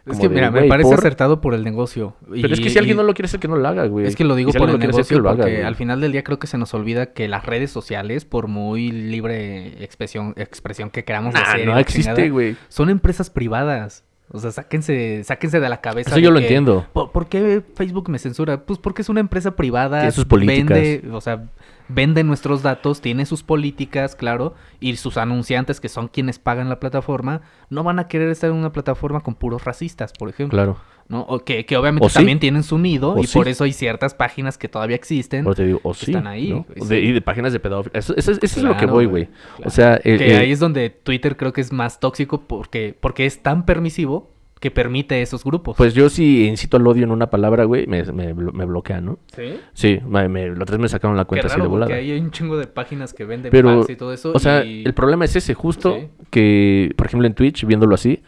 S2: Es que,
S1: de,
S2: mira, me parece
S1: por-
S2: acertado por el negocio.
S1: Pero es que si alguien no lo quiere hacer, que no lo haga, güey.
S2: Es que lo digo
S1: si
S2: por el
S1: quiere hacer,
S2: negocio
S1: que lo haga,
S2: porque
S1: güey.
S2: al final del día creo que se nos olvida que las redes sociales, por muy libre expresión, expresión que queramos
S1: Nah,
S2: hacer,
S1: no existe, güey.
S2: son empresas privadas. O sea, sáquense, sáquense de la cabeza.
S1: Eso yo lo
S2: que,
S1: entiendo.
S2: ¿por, por qué Facebook me censura? Pues porque es una empresa privada.
S1: Tiene sus políticas.
S2: Vende, o sea, vende nuestros datos, tiene sus políticas, claro, y sus anunciantes, que son quienes pagan la plataforma, no van a querer estar en una plataforma con puros racistas, por ejemplo.
S1: Claro.
S2: ¿No? O que, que obviamente
S1: O sí.
S2: también tienen su nido
S1: O
S2: y
S1: sí.
S2: por eso hay ciertas páginas que todavía existen.
S1: O te digo, o
S2: que
S1: sí.
S2: están ahí,
S1: de- y de páginas de pedófilos. Eso, eso- eso es lo que voy,
S2: güey, claro.
S1: O sea,
S2: que
S1: eh,
S2: ahí es donde Twitter creo que es más tóxico porque, porque es tan permisivo que permite esos grupos.
S1: Pues yo sí incito al odio en una palabra, güey, me, me, me bloquean, ¿no?
S2: sí.
S1: Sí, me, me- los tres me sacaron la
S2: Qué
S1: cuenta así
S2: raro,
S1: de volada.
S2: porque ahí hay un chingo de páginas que venden
S1: Pero,
S2: packs y todo eso.
S1: o sea,
S2: y-
S1: el problema es ese, justo
S2: Sí.
S1: que, por ejemplo, en Twitch, viéndolo así,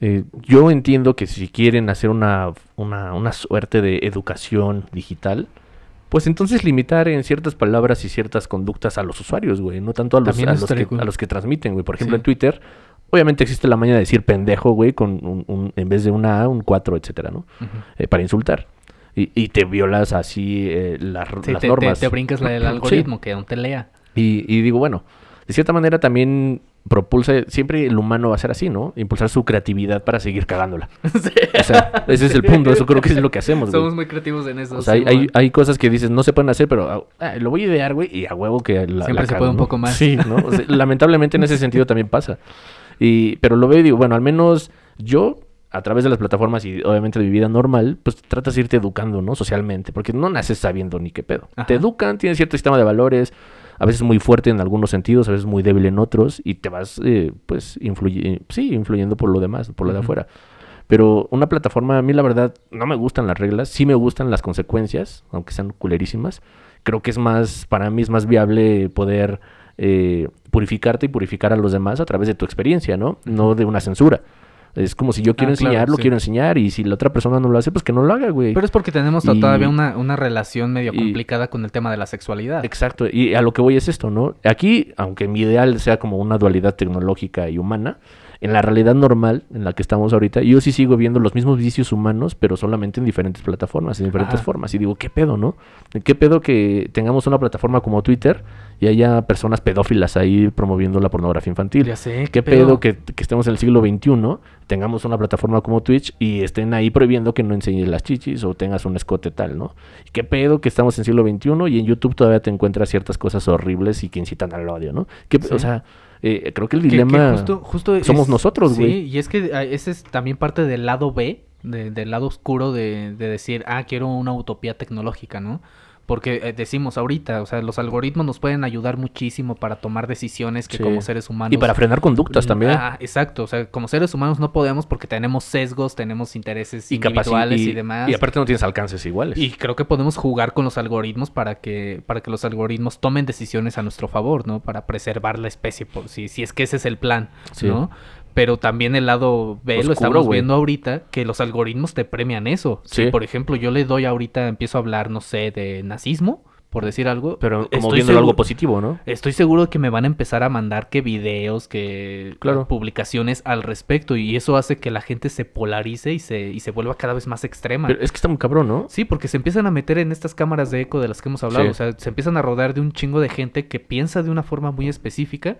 S1: eh, yo entiendo que si quieren hacer una, una, una suerte de educación digital, pues entonces limitar en ciertas palabras y ciertas conductas a los usuarios, güey, no tanto a los, a los, que, a los que transmiten, güey. Por ejemplo,
S2: Sí.
S1: en Twitter, obviamente existe la maña de decir pendejo, güey, con un, un- en vez de una A, un 4, etcétera, ¿no? Eh, para insultar. Y, y te violas así eh, las,
S2: Sí,
S1: las
S2: te, te-
S1: normas.
S2: te brincas la del
S1: Sí.
S2: algoritmo, que aún te lea.
S1: Y, y digo, bueno, de cierta manera también propulsa, siempre el humano va a ser así, ¿no? Impulsar su creatividad para seguir cagándola.
S2: Sí.
S1: O sea, ese es el punto, eso creo que es lo que hacemos, güey.
S2: Somos muy creativos en eso.
S1: O sea, hay, hay, hay cosas que dices no se pueden hacer, pero ah, lo voy a idear, güey, y a huevo que la,
S2: Siempre
S1: la
S2: se
S1: cago,
S2: puede un
S1: ¿no?
S2: poco más.
S1: Sí, ¿no? O sea, lamentablemente en ese sentido también pasa. Y, pero lo veo y digo, bueno, al menos yo, a través de las plataformas y obviamente de mi vida normal, pues tratas de irte educando, ¿no? Socialmente, porque no naces sabiendo ni qué pedo.
S2: Ajá.
S1: Te educan, tienes cierto sistema de valores, a veces muy fuerte en algunos sentidos, a veces muy débil en otros, y te vas, eh, pues, influye, sí, influyendo por lo demás, por lo de afuera. Pero una plataforma, a mí la verdad, no me gustan las reglas, sí me gustan las consecuencias, aunque sean culerísimas. Creo que es más, para mí es más viable poder eh, purificarte y purificar a los demás a través de tu experiencia, ¿no? No de una censura. Es como si yo quiero
S2: Ah, claro,
S1: enseñar, lo
S2: sí.
S1: quiero enseñar, y si la otra persona no lo hace, pues que no lo haga, güey.
S2: Pero es porque tenemos
S1: Y-
S2: todavía una, una relación medio
S1: y-
S2: complicada con el tema de la sexualidad.
S1: Exacto, y a lo que voy es esto, ¿no? Aquí, aunque mi ideal sea como una dualidad tecnológica y humana, en la realidad normal en la que estamos ahorita, yo sí sigo viendo los mismos vicios humanos, pero solamente en diferentes plataformas, en diferentes
S2: Ajá.
S1: formas. Y digo, ¿qué pedo, no? ¿Qué pedo que tengamos una plataforma como Twitter y haya personas pedófilas ahí promoviendo la pornografía infantil?
S2: Ya sé,
S1: ¿Qué pedo que, que estemos en el siglo XXI, tengamos una plataforma como Twitch y estén ahí prohibiendo que no enseñes las chichis o tengas un escote tal, ¿no? ¿Qué pedo que estamos en siglo XXI y en YouTube todavía te encuentras ciertas cosas horribles y que incitan al odio, ¿no? ¿Qué-
S2: Sí.
S1: O sea, eh, creo que el
S2: Que- que
S1: dilema...
S2: justo, justo
S1: somos
S2: es-
S1: nosotros, güey.
S2: Sí, y es que ah, ese es también parte del lado B, de- del lado oscuro de, de decir, ah, quiero una utopía tecnológica, ¿no? Porque eh, decimos ahorita, o sea, los algoritmos nos pueden ayudar muchísimo para tomar decisiones que
S1: Sí.
S2: como seres humanos...
S1: Y para frenar conductas también.
S2: Ah, exacto, o sea, como seres humanos no podemos porque tenemos sesgos, tenemos intereses
S1: y
S2: individuales y,
S1: y,
S2: demás.
S1: y aparte no tienes alcances iguales.
S2: Y creo que podemos jugar con los algoritmos para que, para que los algoritmos tomen decisiones a nuestro favor, ¿no? Para preservar la especie, por si, si es que ese es el plan,
S1: Sí.
S2: ¿no? Pero también el lado B lo estamos viendo ahorita, que los algoritmos te premian eso. Si,
S1: Sí.
S2: por ejemplo, yo le doy ahorita, empiezo a hablar, no sé, de nazismo, por decir algo.
S1: pero como viendo algo positivo, ¿no?
S2: Estoy seguro de que me van a empezar a mandar que videos, que
S1: Claro.
S2: publicaciones al respecto y eso hace que la gente se polarice y se, y se vuelva cada vez más extrema.
S1: Pero es que está muy cabrón, ¿no?
S2: Sí, porque se empiezan a meter en estas cámaras de eco de las que hemos hablado.
S1: Sí.
S2: O sea, se empiezan a rodar de un chingo de gente que piensa de una forma muy específica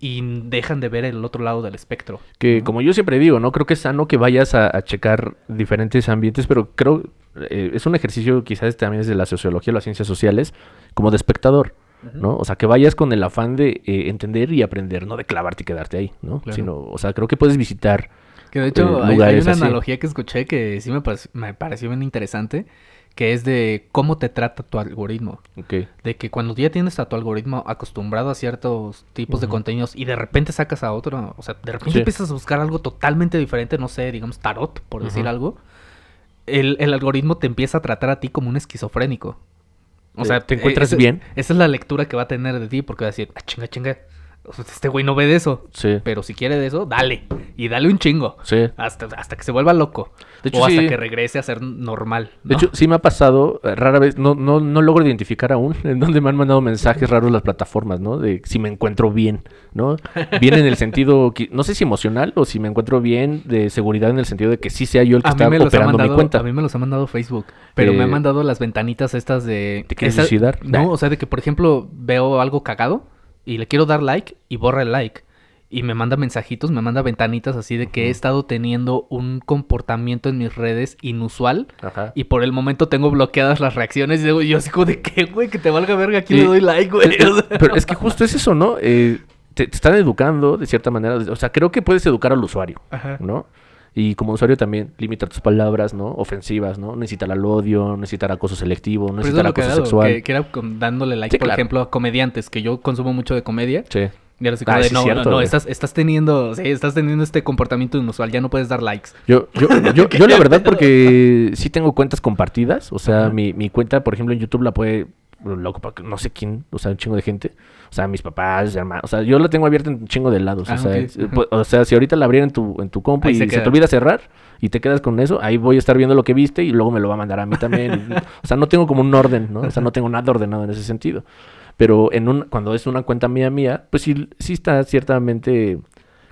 S2: y dejan de ver el otro lado del espectro.
S1: Que
S2: ¿no?
S1: como yo siempre digo, ¿no? Creo que es sano que vayas a, a checar diferentes ambientes, pero creo eh, es un ejercicio quizás también desde la sociología o las ciencias sociales, como de espectador, ¿no? O sea, que vayas con el afán de eh, entender y aprender, no de clavarte y quedarte ahí, ¿no?
S2: Claro.
S1: Sino, o sea, creo que puedes visitar
S2: Que de hecho
S1: eh,
S2: hay, una
S1: así.
S2: analogía que escuché que sí me, parec- me pareció bien interesante, que es de cómo te trata tu algoritmo. De que cuando ya tienes a tu algoritmo acostumbrado a ciertos tipos de contenidos y de repente sacas a otro, o sea, de repente
S1: Sí.
S2: empiezas a buscar algo totalmente diferente, no sé, digamos tarot, por decir algo, el, el algoritmo te empieza a tratar a ti como un esquizofrénico. O sea,
S1: ¿te encuentras
S2: ese-
S1: bien?
S2: Esa es la lectura que va a tener de ti, porque va a decir, ah, chinga, chinga, este güey no ve de eso.
S1: Sí.
S2: Pero si quiere de eso, dale. Y dale un chingo.
S1: Sí.
S2: Hasta, hasta que se vuelva loco.
S1: De hecho,
S2: o hasta
S1: sí.
S2: que regrese a ser normal.
S1: De hecho, sí me ha pasado, eh, rara vez, no, no, no logro identificar aún en donde me han mandado mensajes raros las plataformas, ¿no? De si me encuentro bien, ¿no? Bien en el sentido, no sé si emocional o si me encuentro bien de seguridad en el sentido de que sí sea yo el que
S2: a
S1: está operando
S2: mandado,
S1: mi cuenta.
S2: a mí me los ha mandado Facebook. Pero me
S1: Eh,
S2: ha mandado las ventanitas estas de...
S1: ¿Te quieres
S2: esa-
S1: suicidar?
S2: No,
S1: Nah.
S2: o sea, de que, por ejemplo, veo algo cagado y le quiero dar like y borra el like. Y me manda mensajitos, me manda ventanitas así de que he estado teniendo un comportamiento en mis redes inusual.
S1: Ajá.
S2: Y por el momento tengo bloqueadas las reacciones. Y digo, yo así como de qué, güey, que te valga verga, aquí le doy like, güey.
S1: Eh, eh, Pero es que justo es eso, ¿no? Eh, te, te están educando de cierta manera. O sea, creo que puedes educar al usuario,
S2: Ajá.
S1: ¿no? Y como usuario también, limitar tus palabras, ¿no? Ofensivas, ¿no? No incitar al odio, no incitar acoso selectivo, no incitar acoso
S2: dado,
S1: sexual.
S2: que, que era dándole like,
S1: Sí,
S2: por
S1: claro.
S2: ejemplo, a comediantes, que yo consumo mucho de comedia.
S1: Sí.
S2: Y ahora sí como
S1: Ah,
S2: de, no,
S1: cierto,
S2: no, no, estás, estás teniendo, sí, estás teniendo este comportamiento inusual, ya no puedes dar likes.
S1: Yo, yo, yo, yo la verdad porque sí tengo cuentas compartidas. O sea, mi, mi cuenta, por ejemplo, en YouTube la puede... La ocupa no sé quién, o sea, un chingo de gente. O sea, mis papás, hermanos. O sea, yo la tengo abierta en un chingo de lados.
S2: Ah,
S1: o, sea, es- pu- o sea, si ahorita la abriera en tu, en tu compu
S2: Ahí
S1: y
S2: se
S1: se, te olvida cerrar y te quedas con eso, ahí voy a estar viendo lo que viste y luego me lo va a mandar a mí también. o sea, no tengo como un orden, ¿no? O sea, no tengo nada ordenado en ese sentido. Pero en un, cuando es una cuenta mía mía, pues sí, sí está ciertamente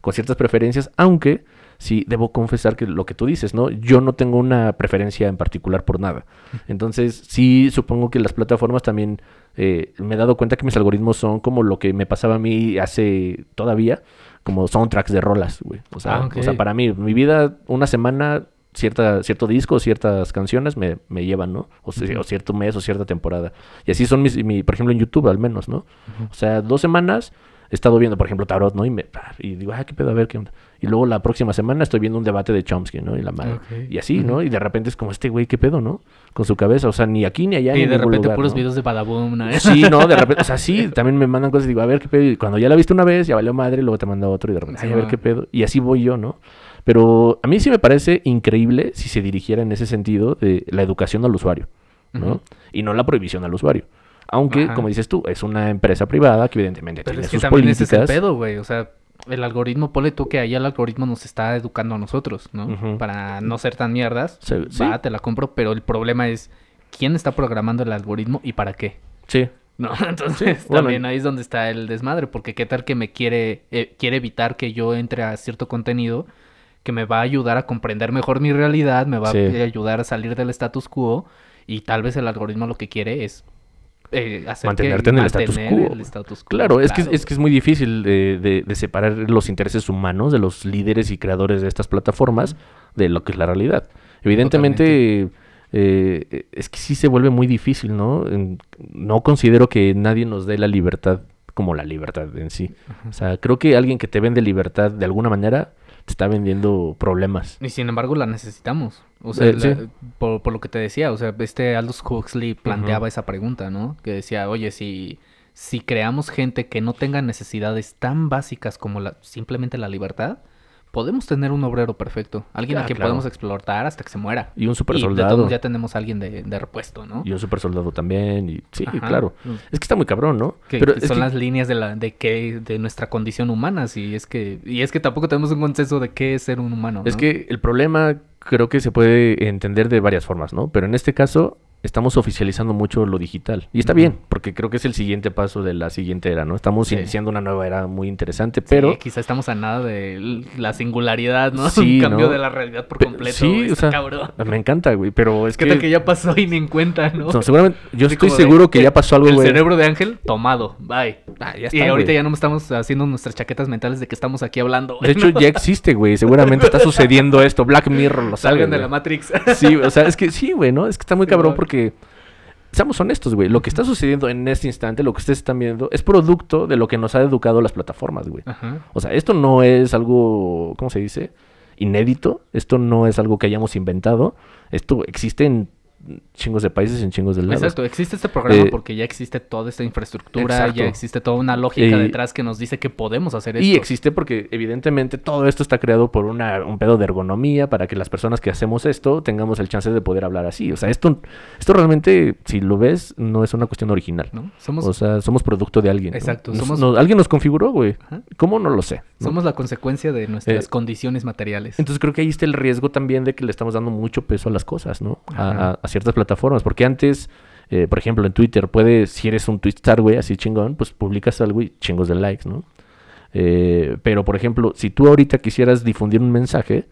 S1: con ciertas preferencias, aunque sí debo confesar que lo que tú dices, ¿no? Yo no tengo una preferencia en particular por nada. Entonces, sí supongo que las plataformas también eh, me he dado cuenta que mis algoritmos son como lo que me pasaba a mí hace todavía, como soundtracks de rolas, güey. O sea,
S2: Ah,
S1: o sea, para mí, mi vida, una semana, cierta, cierto disco, ciertas canciones me, me llevan, ¿no? O, sea, o cierto mes o cierta temporada. Y así son mis, mi, por ejemplo, en YouTube al menos, ¿no? O sea, dos semanas he estado viendo, por ejemplo, Tarot, ¿no? Y, me, y digo, ah, qué pedo, a ver qué onda. Y luego la próxima semana estoy viendo un debate de Chomsky, ¿no? Y la madre. Y así, ¿no? Y de repente es como este güey, qué pedo, ¿no? Con su cabeza, o sea, ni aquí ni allá.
S2: y
S1: ni
S2: de repente
S1: lugar,
S2: puros
S1: ¿no?
S2: videos de Badaboom, ¿no?
S1: Sí, no, de repente, o sea, sí, también me mandan cosas y digo, a ver qué pedo. Y cuando ya la viste una vez, ya valió madre, luego te manda otro y de repente, ay, a ver qué pedo. Y así voy yo, ¿no? Pero a mí sí me parece increíble si se dirigiera en ese sentido de la educación al usuario, ¿no? Y no la prohibición al usuario. Aunque,
S2: Ajá.
S1: como dices tú, es una empresa privada que evidentemente
S2: Pero
S1: tiene
S2: es que
S1: sus
S2: también ese
S1: políticas.
S2: es el pedo, güey. O sea, el algoritmo, ponle tú que ahí el algoritmo nos está educando a nosotros, ¿no? Para no ser tan mierdas.
S1: Sí.
S2: Va, te la compro, pero el problema es quién está programando el algoritmo y para qué.
S1: Sí,
S2: No, entonces
S1: Sí,
S2: también ahí es donde está el desmadre, porque qué tal que me quiere, eh, quiere evitar que yo entre a cierto contenido que me va a ayudar a comprender mejor mi realidad, me va a ayudar a salir del status quo y tal vez el algoritmo lo que quiere es eh,
S1: Mantenerte en el status quo.
S2: el status quo.
S1: Claro, es, que, es que es muy difícil de, de- de separar los intereses humanos de los líderes y creadores de estas plataformas de lo que es la realidad. Evidentemente, eh, es que sí se vuelve muy difícil, ¿no? No considero que nadie nos dé la libertad como la libertad en sí. O sea, creo que alguien que te vende libertad de alguna manera te está vendiendo problemas.
S2: Y sin embargo la necesitamos. O sea,
S1: Eh,
S2: la- por, por lo que te decía, o sea, este Aldous Huxley planteaba esa pregunta, ¿no? Que decía, oye, si, si creamos gente que no tenga necesidades tan básicas como la, simplemente la libertad, podemos tener un obrero perfecto. Alguien
S1: Ah,
S2: a quien
S1: claro.
S2: podemos explotar hasta que se muera.
S1: Y un super soldado.
S2: ya tenemos a alguien de, de repuesto, ¿no?
S1: Y un super soldado también. Y, sí,
S2: Ajá.
S1: claro. Es que está muy cabrón, ¿no?
S2: Que,
S1: Pero
S2: que
S1: es
S2: son
S1: que-
S2: las líneas de la de que de nuestra condición humana, y es que y es que tampoco tenemos un consenso de qué es ser un humano.
S1: Es que el problema creo que se puede entender de varias formas, ¿no? Pero en este caso estamos oficializando mucho lo digital. Y está bien, porque creo que es el siguiente paso de la siguiente era, ¿no? Estamos
S2: Sí.
S1: iniciando una nueva era muy interesante,
S2: Sí,
S1: pero...
S2: quizá estamos a nada de la singularidad, ¿no?
S1: Sí,
S2: un cambio
S1: ¿no?
S2: de la realidad por completo.
S1: sí,
S2: güey,
S1: o sea,
S2: cabrón.
S1: Me encanta, güey, pero es
S2: ¿Qué
S1: que...
S2: tal que ya pasó y ni en cuenta, no?
S1: No, seguramente, yo estoy
S2: de,
S1: seguro que ya pasó algo,
S2: El
S1: güey.
S2: cerebro de Ángel tomado, bye.
S1: Ah, ya
S2: y ahorita
S1: güey.
S2: ya no estamos haciendo nuestras chaquetas mentales de que estamos aquí hablando.
S1: De hecho, ya existe, güey. Seguramente está sucediendo esto. Black Mirror lo sabe,
S2: salgan de la Matrix.
S1: Sí, o sea, es que sí, güey, ¿no? Es que está muy
S2: Sí,
S1: cabrón
S2: güey.
S1: Porque, seamos honestos, güey, lo que está sucediendo en este instante, lo que ustedes están viendo, es producto de lo que nos ha educado las plataformas, güey.
S2: Ajá.
S1: O sea, esto no es algo, ¿cómo se dice? Inédito. Esto no es algo que hayamos inventado. Esto existe en chingos de países, en chingos de lados.
S2: Exacto, existe este programa
S1: Eh,
S2: porque ya existe toda esta infraestructura,
S1: exacto.
S2: ya existe toda una lógica
S1: Eh,
S2: detrás que nos dice que podemos hacer esto.
S1: Y existe porque evidentemente todo esto está creado por una, un pedo de ergonomía para que las personas que hacemos esto tengamos el chance de poder hablar así. O sea, esto, esto realmente, si lo ves, no es una cuestión original.
S2: ¿no? Somos,
S1: O sea, somos producto de alguien. ¿no?
S2: Exacto,
S1: Nos-
S2: somos-
S1: nos- alguien nos configuró, güey.
S2: Ajá.
S1: ¿Cómo? No lo sé. ¿No?
S2: somos la consecuencia de nuestras
S1: Eh,
S2: condiciones materiales.
S1: Entonces creo que ahí está el riesgo también de que le estamos dando mucho peso a las cosas, ¿no? A,
S2: Ajá.
S1: a- a ciertas plataformas. Porque antes, eh, por ejemplo, en Twitter, puedes, si eres un twitstar, güey, así chingón, pues publicas algo y chingos de likes, ¿no? Eh, pero, por ejemplo, si tú ahorita quisieras difundir un mensaje,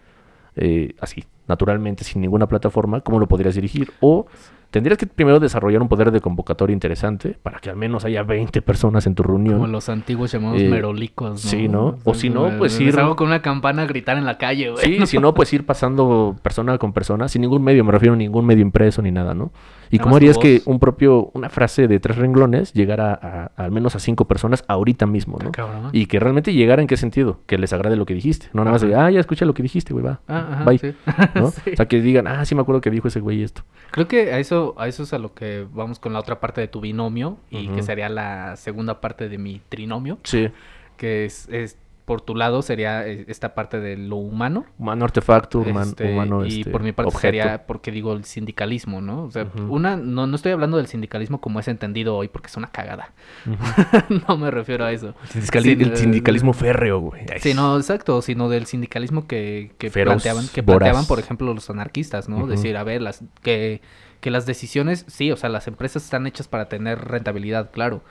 S1: eh, así, naturalmente, sin ninguna plataforma, ¿cómo lo podrías dirigir? O tendrías que primero desarrollar un poder de convocatoria interesante para que al menos haya 20 personas en tu reunión.
S2: Como los antiguos llamados
S1: Eh,
S2: merolicos, ¿no?
S1: sí, ¿no? O si no, pues ir-
S2: salgo con una campana a gritar en la calle, güey.
S1: Sí, si no, pues ir pasando persona con persona, sin ningún medio, me refiero a ningún medio impreso ni nada, ¿no? ¿Y
S2: Nada
S1: cómo harías que un propio, una frase de tres renglones llegara a, a al menos a cinco personas ahorita mismo, ¿no?
S2: Cabrón.
S1: Y que realmente llegara en qué sentido, que les agrade lo que dijiste, no nada más de, ah, ya escucha lo que dijiste, güey, va,
S2: Ah, ajá,
S1: bye,
S2: sí.
S1: ¿no?
S2: Sí.
S1: O sea, que digan, ah, sí me acuerdo que dijo ese güey esto.
S2: Creo que a eso, a eso es a lo que vamos con la otra parte de tu binomio y que sería la segunda parte de mi trinomio.
S1: Sí.
S2: que es, es por tu lado sería eh, esta parte de lo humano.
S1: Humano artefacto, human-
S2: Este,
S1: humano
S2: y
S1: este,
S2: por mi parte
S1: objeto.
S2: sería porque digo el sindicalismo, ¿no? O sea, una no, no estoy hablando del sindicalismo como es entendido hoy porque es una cagada. No me refiero a eso.
S1: Sindicali- el sindicalismo férreo, güey.
S2: Sí, no, exacto, sino del sindicalismo que, que
S1: Feroz,
S2: planteaban, que
S1: voraz.
S2: planteaban, por ejemplo, los anarquistas, ¿no?
S1: Ujú.
S2: Decir, a ver, las que, que las decisiones, sí, o sea, las empresas están hechas para tener rentabilidad, claro,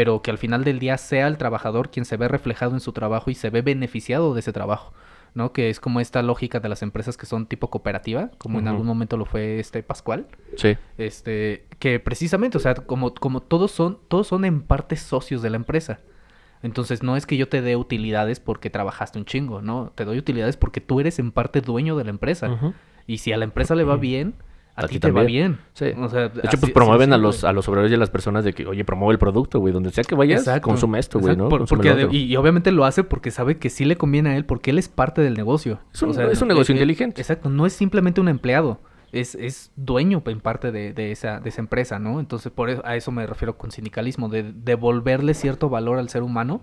S2: pero que al final del día sea el trabajador quien se ve reflejado en su trabajo y se ve beneficiado de ese trabajo, ¿no? Que es como esta lógica de las empresas que son tipo cooperativa, como en algún momento lo fue este Pascual,
S1: Sí.
S2: este, que precisamente, o sea, como, como todos son, todos son en parte socios de la empresa. Entonces no es que yo te dé utilidades porque trabajaste un chingo, no, te doy utilidades porque tú eres en parte dueño de la empresa. Y si a la empresa le va bien, a,
S1: A
S2: ti
S1: ti
S2: te va
S1: también.
S2: bien.
S1: Sí.
S2: O sea,
S1: De hecho,
S2: así-
S1: pues promueven a los, a los obreros y a las personas de que, oye, promueve el producto, güey. Donde sea que vayas,
S2: Exacto,
S1: consume esto, güey, ¿no?
S2: por- porque de- y, y obviamente lo hace porque sabe que sí le conviene a él, porque él es parte del negocio.
S1: Es un-
S2: O sea,
S1: es un
S2: no-
S1: negocio
S2: eh, eh,
S1: inteligente.
S2: Exacto, no es simplemente un empleado, es, es dueño en parte de, de esa, de esa empresa, ¿no? Entonces, por eso, a eso me refiero con sindicalismo, de devolverle cierto valor al ser humano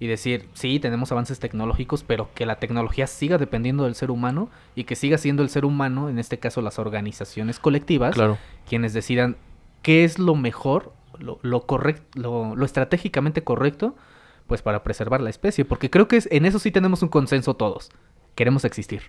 S2: y decir, sí, tenemos avances tecnológicos, pero que la tecnología siga dependiendo del ser humano y que siga siendo el ser humano, en este caso las organizaciones colectivas,
S1: Claro.
S2: quienes decidan qué es lo mejor, lo, lo lo, lo estratégicamente correcto, pues para preservar la especie. Porque creo que es- en eso sí tenemos un consenso todos. Queremos existir.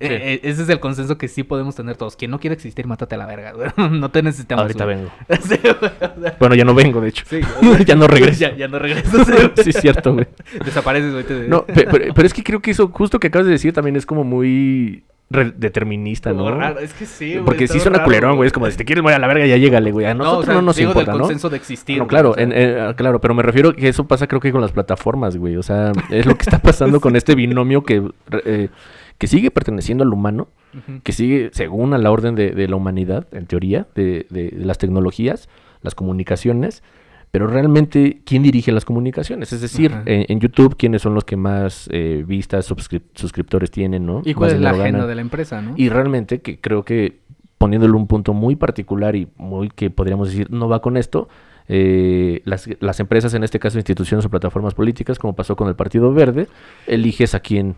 S1: Sí.
S2: Eh, eh, ese es el consenso que sí podemos tener todos. Quien no quiere existir, mátate a la verga. güey. no te necesitamos.
S1: Ahorita
S2: güey.
S1: vengo.
S2: Sí, güey, o sea,
S1: Bueno, ya no vengo, de hecho.
S2: sí,
S1: ya no regreso.
S2: Ya, ya no regresas. güey.
S1: sí, es cierto, güey.
S2: Desapareces, güey. te-
S1: No, pe- pero, pero es que creo que eso, justo que acabas de decir, también es como muy determinista, ¿no?
S2: raro, Es que sí, güey,
S1: Porque sí suena
S2: raro,
S1: culerón, güey. Es como, si te quieres morir a la verga, ya llégale, güey. A
S2: No,
S1: nosotros
S2: o sea,
S1: no nos
S2: digo
S1: importa,
S2: del
S1: ¿no?
S2: consenso de existir.
S1: No, claro,
S2: o sea.
S1: en- eh, claro, pero me refiero que eso pasa creo que con las plataformas, güey. O sea, es lo que está pasando con este binomio que, eh, que sigue perteneciendo al humano, que sigue según a la orden de, de la humanidad, en teoría, de, de las tecnologías, las comunicaciones, pero realmente, ¿quién dirige las comunicaciones? Es decir, en, en YouTube, ¿quiénes son los que más eh, vistas, suscriptores tienen, no?
S2: ¿Y
S1: Más
S2: cuál es la agenda de la empresa, no?
S1: Y realmente que creo que poniéndole un punto muy particular y muy que podríamos decir no va con esto, eh, las, las empresas, en este caso instituciones o plataformas políticas, como pasó con el Partido Verde, eliges a quién,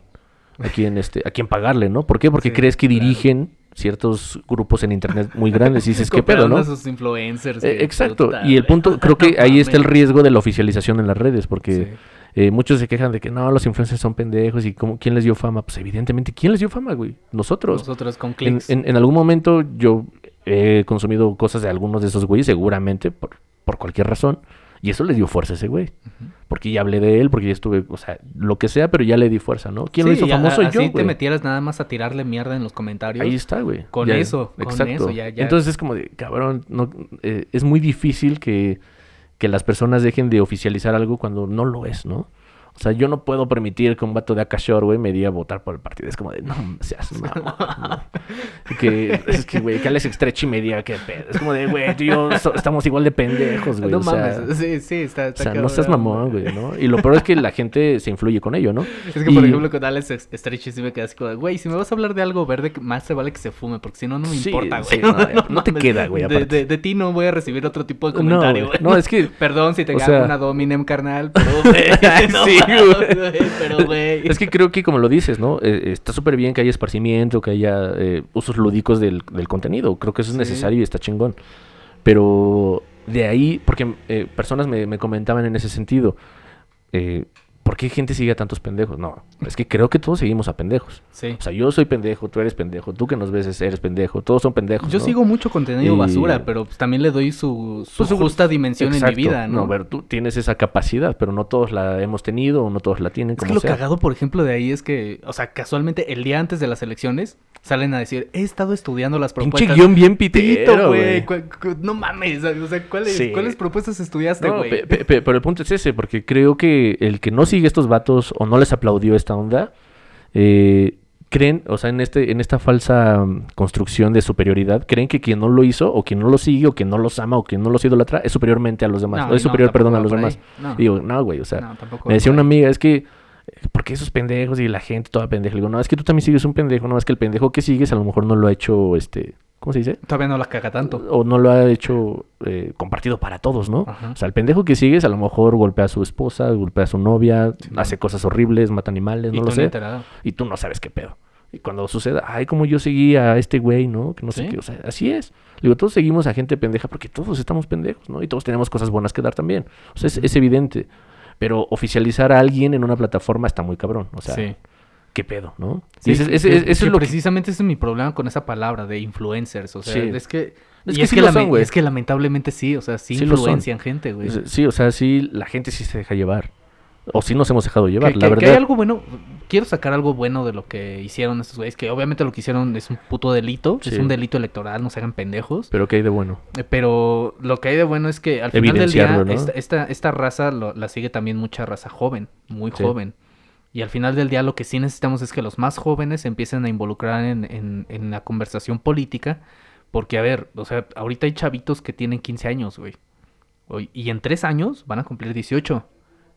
S1: a quién, este, a quién pagarle, ¿no? ¿Por qué? Porque
S2: Sí,
S1: crees que
S2: claro.
S1: dirigen ciertos grupos en internet muy grandes y dices, ¿qué pedo, no?
S2: a sus influencers.
S1: Eh, exacto. Y el punto, creo que ahí está el riesgo de la oficialización en las redes, porque
S2: Sí.
S1: eh, muchos se quejan de que no, los influencers son pendejos y cómo, quién les dio fama. Pues evidentemente, ¿quién les dio fama, güey? Nosotros.
S2: Nosotros con
S1: En,
S2: clics.
S1: en- en algún momento yo he consumido cosas de algunos de esos güeyes, seguramente, por, por cualquier razón. Y eso le dio fuerza a ese güey. Porque ya hablé de él, porque ya estuve, o sea, lo que sea, pero ya le di fuerza, ¿no? ¿Quién lo hizo
S2: ya,
S1: famoso?
S2: así
S1: yo,
S2: te
S1: güey.
S2: metieras nada más a tirarle mierda en los comentarios.
S1: Ahí está, güey.
S2: Con
S1: Ya,
S2: eso, con eso, ya- ya.
S1: Entonces es como de, cabrón, no, eh, es muy difícil que, que las personas dejen de oficializar algo cuando no lo es, ¿no? O sea, yo no puedo permitir que un vato de Akashore, güey, me diga votar por el partido. Es como de, no seas mamón. Que, es que, güey, que Alex Stretchy me diga qué pedo. Es como de, güey, tú y yo so- estamos igual de pendejos, güey.
S2: no
S1: o sea,
S2: mames. Sí, sí, está,
S1: o sea, no seas mamón, güey, ¿no? Y lo peor es que la gente se influye con ello, ¿no?
S2: Es que, por ejemplo, con Alex Stretchy sí me quedé así como, de, güey, si me vas a hablar de algo verde, más se vale que se fume, porque si no, no me
S1: Sí,
S2: importa, güey.
S1: sí, no, no te queda, güey,
S2: De, de- de ti no voy a recibir otro tipo de comentario,
S1: güey. No, es que-
S2: Perdón si te gano
S1: sea-
S2: una Dominem, carnal, pero,
S1: Sí, güey.
S2: güey, Pero, güey.
S1: Es que creo que como lo dices, ¿no? Eh, está súper bien que haya esparcimiento, que haya eh, usos lúdicos del, del contenido. Creo que eso es
S2: Sí.
S1: necesario y está chingón. Pero de ahí, porque eh, personas me, me comentaban en ese sentido, eh, ¿por qué gente sigue a tantos pendejos? No, es que creo que todos seguimos a pendejos.
S2: Sí.
S1: O sea, yo soy pendejo, tú eres pendejo, tú que nos ves eres pendejo, todos son pendejos.
S2: Yo
S1: ¿no?
S2: sigo mucho contenido
S1: Y-
S2: basura, pero pues, también le doy su, su
S1: Pues,
S2: justa dimensión en mi vida, ¿no?
S1: a ver, tú tienes esa capacidad, pero no todos la hemos tenido o no todos la tienen.
S2: Es
S1: como
S2: que lo
S1: sea.
S2: cagado, por ejemplo, de ahí es que, o sea, casualmente el día antes de las elecciones salen a decir, he estado estudiando las
S1: Pinche
S2: propuestas.
S1: guion bien pitero,
S2: güey. No mames, o sea, ¿cuáles,
S1: Sí.
S2: ¿cuáles propuestas estudiaste,
S1: No,
S2: güey?
S1: pe- pero el punto es ese, porque creo que el que no sigue estos vatos o no les aplaudió esta onda, eh, creen, o sea, en este, en esta falsa mm, construcción de superioridad, creen que quien no lo hizo, o quien no lo sigue, o quien no los ama, o quien no los idolatra, es superiormente a los demás.
S2: No,
S1: o es
S2: no,
S1: superior, perdón, a los demás.
S2: No.
S1: Digo, no, güey, o sea, me decía una amiga, es que, ¿por qué esos pendejos y la gente toda pendeja? Le digo, no, es que tú también sigues un pendejo, no, es que el pendejo que sigues a lo mejor no lo ha hecho, este, ¿cómo se dice?
S2: Todavía no la caga tanto.
S1: O no lo ha hecho eh, compartido para todos, ¿no?
S2: Ajá.
S1: O sea, el pendejo que sigues a lo mejor golpea a su esposa, golpea a su novia, hace cosas horribles, mata animales,
S2: Y
S1: no
S2: tú
S1: lo sé.
S2: enterado.
S1: Y tú no sabes qué pedo. Y cuando suceda, ay, como yo seguí a este güey, ¿no? Que no sé qué, o sea, así es. Le Digo, todos seguimos a gente pendeja porque todos estamos pendejos, ¿no? Y todos tenemos cosas buenas que dar también. O sea, es, es evidente. Pero oficializar a alguien en una plataforma está muy cabrón. O sea,
S2: sí.
S1: ¿qué pedo, no?
S2: Sí,
S1: ese,
S2: que-
S1: ese-
S2: que-
S1: ese
S2: que
S1: es lo que...
S2: precisamente ese es mi problema con esa palabra de influencers. O sea,
S1: Sí.
S2: es que.
S1: Es
S2: y
S1: que
S2: es,
S1: sí
S2: que
S1: lo
S2: lame-
S1: son, güey.
S2: es que lamentablemente sí, o sea, sí,
S1: Sí
S2: influencian gente, güey.
S1: Sí, o sea, sí, la gente sí se deja llevar. O sí nos hemos dejado llevar,
S2: que,
S1: la
S2: que- que
S1: verdad.
S2: hay algo bueno. Quiero sacar algo bueno de lo que hicieron estos güeyes. Que obviamente lo que hicieron es un puto delito. Es un delito electoral, no se hagan pendejos.
S1: Pero ¿qué hay de bueno?
S2: Eh, Pero lo que hay de bueno es que al final del día,
S1: ¿no?
S2: esta, esta, esta raza lo- la sigue también mucha raza joven, muy
S1: Sí.
S2: joven. Y al final del día lo que sí necesitamos es que los más jóvenes se empiecen a involucrar en, en- en la conversación política. Porque, a ver, o sea, ahorita hay chavitos que tienen 15 años, güey. Y en tres años van a cumplir 18.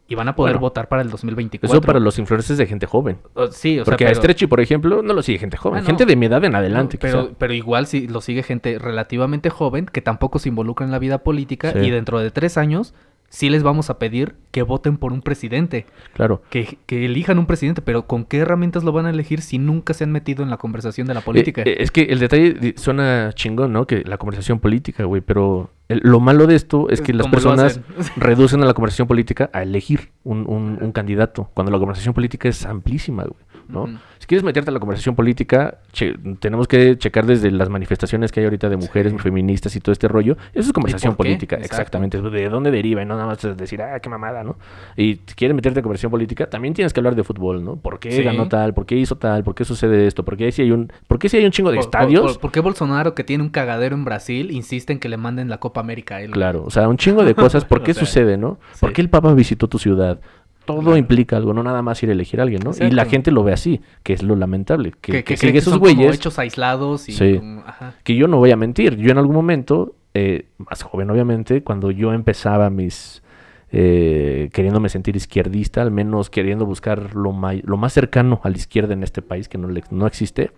S2: Y van a poder
S1: Bueno,
S2: votar para el 2024.
S1: Eso para los influencers de gente joven.
S2: Sí, o sea,
S1: Porque a
S2: pero-
S1: Stretchy, por ejemplo, no lo sigue gente joven.
S2: Ah, no.
S1: Gente de mi edad en adelante,
S2: no, pero, pero igual si lo sigue gente relativamente joven que tampoco se involucra en la vida política
S1: Sí.
S2: y dentro de tres años sí les vamos a pedir que voten por un presidente,
S1: Claro.
S2: que, que elijan un presidente, pero ¿con qué herramientas lo van a elegir si nunca se han metido en la conversación de la política?
S1: Eh, eh, es que el detalle suena chingón, ¿no? Que la conversación política, güey. Pero el- lo malo de esto es que las
S2: ¿Cómo lo
S1: personas reducen a la conversación política a elegir un, un- un candidato. Cuando la conversación política es amplísima, güey. ¿no? Si quieres meterte a la conversación política, che- tenemos que checar desde las manifestaciones que hay ahorita de mujeres
S2: Sí.
S1: feministas y todo este rollo. Eso es conversación política,
S2: Exacto.
S1: exactamente. ¿De dónde deriva? Y no nada más decir, ah, qué mamada, ¿no? Y si quieres meterte a conversación política, también tienes que hablar de fútbol, ¿no? ¿Por qué
S2: Sí.
S1: ganó tal? ¿Por qué hizo tal? ¿Por qué sucede esto? ¿Por qué si hay un, ¿por qué si hay un chingo de
S2: Por-
S1: estadios?
S2: Por, por qué Bolsonaro, que tiene un cagadero en Brasil, insiste en que le manden la Copa América a él?
S1: Claro, o sea, un chingo de cosas. ¿Por qué
S2: O sea,
S1: sucede, no? ¿Por qué el Papa visitó tu ciudad? Todo implica algo, no nada más ir a elegir a alguien, ¿no? Y la gente lo ve así, que es lo lamentable. Que,
S2: Que,
S1: que
S2: que, que
S1: esos
S2: como
S1: güeyes.
S2: hechos aislados y
S1: Sí.
S2: como- ajá.
S1: que yo no voy a mentir. Yo en algún momento, eh, más joven obviamente, cuando yo empezaba mis... eh, queriéndome sentir izquierdista, al menos queriendo buscar lo, lo más cercano a la izquierda en este país, que no, le- no existe.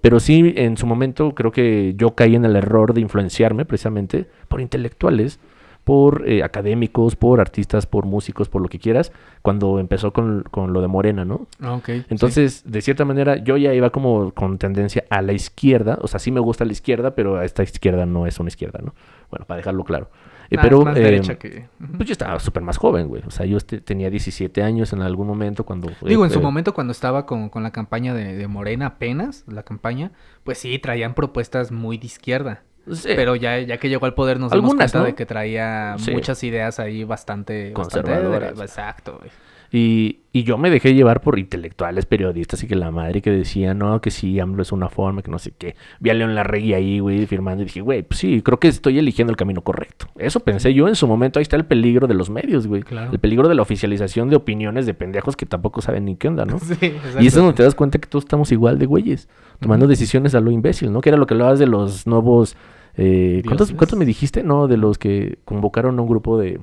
S1: Pero sí, en su momento creo que yo caí en el error de influenciarme precisamente por intelectuales, por eh, académicos, por artistas, por músicos, por lo que quieras, cuando empezó con, con lo de Morena, ¿no?
S2: Ah, ok, sí.
S1: Entonces, de cierta manera, yo ya iba como con tendencia a la izquierda. O sea, sí me gusta la izquierda, pero esta izquierda no es una izquierda, ¿no? Bueno, para dejarlo claro. Eh,
S2: Ah,
S1: pero,
S2: más
S1: eh,
S2: derecha que...
S1: Pues yo estaba súper más joven, güey. O sea, yo este- tenía 17 años en algún momento cuando...
S2: Digo, en su momento cuando estaba con, con la campaña de, de Morena apenas, la campaña, pues sí, traían propuestas muy de izquierda.
S1: Sí,
S2: Pero ya, ya que llegó al poder nos dimos
S1: Algunas,
S2: cuenta
S1: ¿no?
S2: de que traía
S1: Sí.
S2: muchas ideas ahí bastante... bastante
S1: Conservadoras.
S2: exacto, güey.
S1: Y, y yo me dejé llevar por intelectuales, periodistas y que la madre que decía, no, que sí, AMLO es una forma, que no sé qué. Vi a León Larregui ahí, güey, firmando y dije, güey, pues sí, creo que estoy eligiendo el camino correcto. Eso pensé yo en su momento. Ahí está el peligro de los medios, güey.
S2: Claro.
S1: El peligro de la oficialización de opiniones de pendejos que tampoco saben ni qué onda, ¿no?
S2: Sí,
S1: Y eso es donde te das cuenta que todos estamos igual de güeyes, tomando decisiones a lo imbécil, ¿no? Que era lo que hablabas de los nuevos... Eh, ¿cuántos. ¿Cuántos me dijiste? No, de los que convocaron a un grupo de,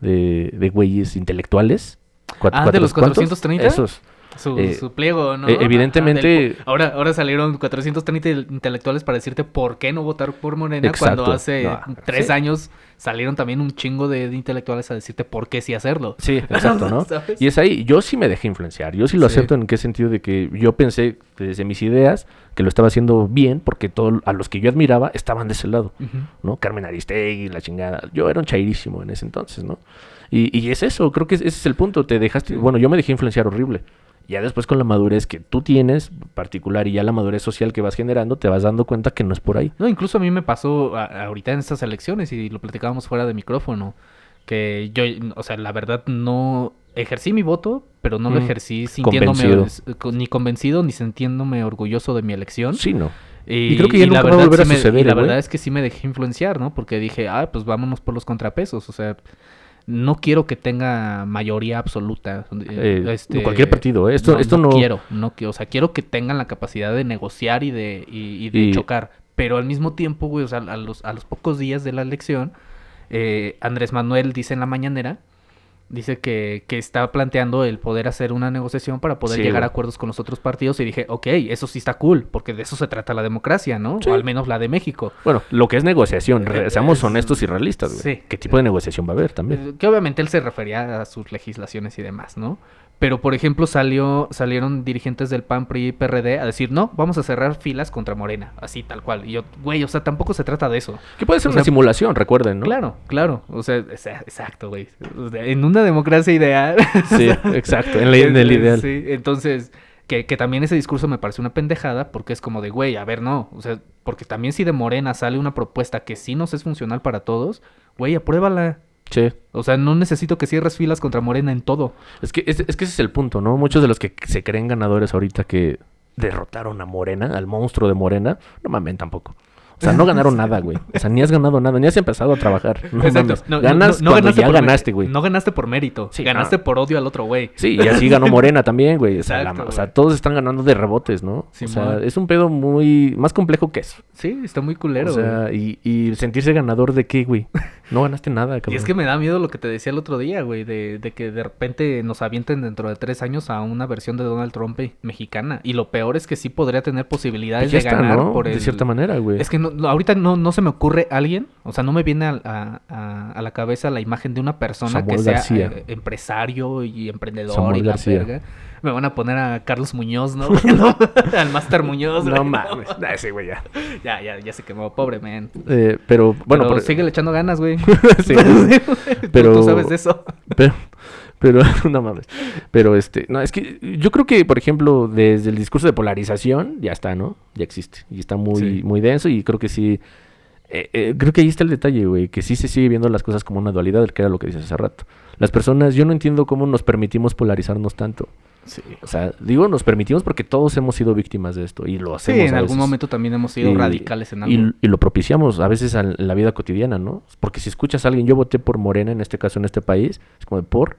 S1: de, de güeyes intelectuales. Cuat-
S2: Ah, ¿de los
S1: ¿cuántos?
S2: 430?
S1: Esos.
S2: Su,
S1: eh,
S2: su pliego, ¿no?
S1: eh,
S2: Ajá,
S1: evidentemente-
S2: ahora, ahora salieron 430 il- intelectuales para decirte por qué no votar por Morena
S1: Exacto.
S2: cuando hace
S1: No,
S2: tres
S1: sí.
S2: años salieron también un chingo de, de intelectuales a decirte por qué sí hacerlo.
S1: Sí, exacto, ¿no?
S2: ¿Sabes?
S1: Y es ahí, yo sí me dejé influenciar, yo sí lo
S2: Sí.
S1: acepto en qué sentido de que yo pensé desde mis ideas que lo estaba haciendo bien porque todo, a los que yo admiraba estaban de ese lado. ¿no? Carmen Aristegui, la chingada. Yo era un chairísimo en ese entonces, ¿no? Y, y es eso, creo que ese es el punto. Te dejaste, bueno, yo me dejé influenciar horrible. Ya después con la madurez que tú tienes, particular, y ya la madurez social que vas generando, te vas dando cuenta que no es por ahí.
S2: No, incluso a mí me pasó a- ahorita en estas elecciones y lo platicábamos fuera de micrófono, que yo, o sea, la verdad no ejercí mi voto, pero no lo
S1: Mm,
S2: ejercí sintiéndome
S1: convencido.
S2: con- ni convencido ni sintiéndome orgulloso de mi elección.
S1: Sí, no.
S2: Y,
S1: Y creo que ya nunca va a volver a
S2: sí me-
S1: suceder,
S2: y la verdad es que sí me dejé influenciar, ¿no? Porque dije, ah, pues vámonos por los contrapesos. O sea, no quiero que tenga mayoría absoluta.
S1: Eh,
S2: este,
S1: cualquier partido, ¿eh? Esto, esto no...
S2: quiero, no quiero. O sea, quiero que tengan la capacidad de negociar y de, y, y de
S1: Y-
S2: chocar. Pero al mismo tiempo, güey, o sea, a los, a los pocos días de la elección, eh, Andrés Manuel dice en la mañanera Dice que, que está planteando el poder hacer una negociación para poder
S1: Sí,
S2: llegar a acuerdos con los otros partidos. Y dije, ok, eso sí está cool, porque de eso se trata la democracia, ¿no?
S1: Sí.
S2: O al menos la de México.
S1: Bueno, lo que es negociación,
S2: Eh,
S1: seamos
S2: es-
S1: honestos y realistas, güey.
S2: sí.
S1: ¿Qué tipo de negociación va a haber también?
S2: Eh, Que obviamente él se refería a sus legislaciones y demás, ¿no? Pero, por ejemplo, salió, salieron dirigentes del PAN, PRI y PRD a decir, no, vamos a cerrar filas contra Morena, así tal cual. Y yo, güey, o sea, tampoco se trata de eso.
S1: Que puede ser
S2: o
S1: una
S2: sea,
S1: simulación, recuerden, ¿no?
S2: Claro, claro. O sea, exacto, güey. O sea, en una democracia ideal.
S1: Sí, exacto, en, la- en el ideal.
S2: Sí, entonces, que, que también ese discurso me parece una pendejada porque es como de, güey, a ver, no. O sea, porque también si de Morena sale una propuesta que sí nos es funcional para todos, güey, apruébala. O sea, no necesito que cierres filas contra Morena en todo.
S1: Es que, es que ese es el punto, ¿no? Muchos de los que se creen ganadores ahorita que derrotaron a Morena, al monstruo de Morena, no mamen tampoco. O sea, no ganaron nada, güey. O sea, ni has ganado nada, ni has empezado a trabajar. No
S2: Exacto. No, no-
S1: Ganas
S2: no
S1: cuando ya
S2: por mé-
S1: ganaste, güey.
S2: No ganaste por mérito.
S1: Sí,
S2: ganaste
S1: no.
S2: por odio al otro güey.
S1: Sí, y así ganó Morena también, güey. O, sea, la-
S2: Exacto,
S1: o sea,
S2: güey.
S1: todos están ganando de rebotes, ¿no? o sea, es un pedo muy más complejo que eso.
S2: Sí, está muy culero.
S1: o sea, y, y sentirse ganador de qué, güey. No ganaste nada,
S2: Y
S1: cabrón.
S2: es que me da miedo lo que te decía el otro día, güey, de, de que de repente nos avienten dentro de tres años a una versión de Donald Trump eh, mexicana. Y lo peor es que sí podría tener posibilidades
S1: Pues ya
S2: de
S1: está,
S2: ganar
S1: ¿no?
S2: por el...
S1: De cierta manera, güey.
S2: Es que no- ahorita no, no se me ocurre alguien, o sea, no me viene a, a- a- la cabeza la imagen de una persona que sea
S1: García.
S2: eh, empresario y emprendedor
S1: Samuel
S2: y la
S1: García.
S2: verga. Me van a poner a Carlos Muñoz, ¿no? No, Al Master Muñoz.
S1: no mames. Ese güey ya.
S2: Ya, ya, ya se quemó, pobre man.
S1: Eh, pero, bueno,
S2: Pero sigue echando ganas, güey.
S1: Sí.
S2: Tú-
S1: Pero-
S2: Tú sabes de eso.
S1: Pero, pero, no mames. Pero este, no, es que yo creo que, por ejemplo, desde el discurso de polarización, ya está, ¿no? Ya existe. Y está muy,
S2: Sí.
S1: muy denso y creo que sí. eh, eh, creo que ahí está el detalle, güey, que sí se sigue viendo las cosas como una dualidad, que era lo que dices hace rato. Las personas, yo no entiendo cómo nos permitimos polarizarnos tanto.
S2: Sí.
S1: O sea, digo, nos permitimos porque todos hemos sido víctimas de esto y lo
S2: Sí,
S1: hacemos.
S2: en
S1: a
S2: algún
S1: veces.
S2: momento también hemos sido
S1: Y-
S2: radicales en algo.
S1: Y, y lo propiciamos a veces en la vida cotidiana, ¿no? Porque si escuchas a alguien, yo voté por Morena en este caso, en este país, es como de por,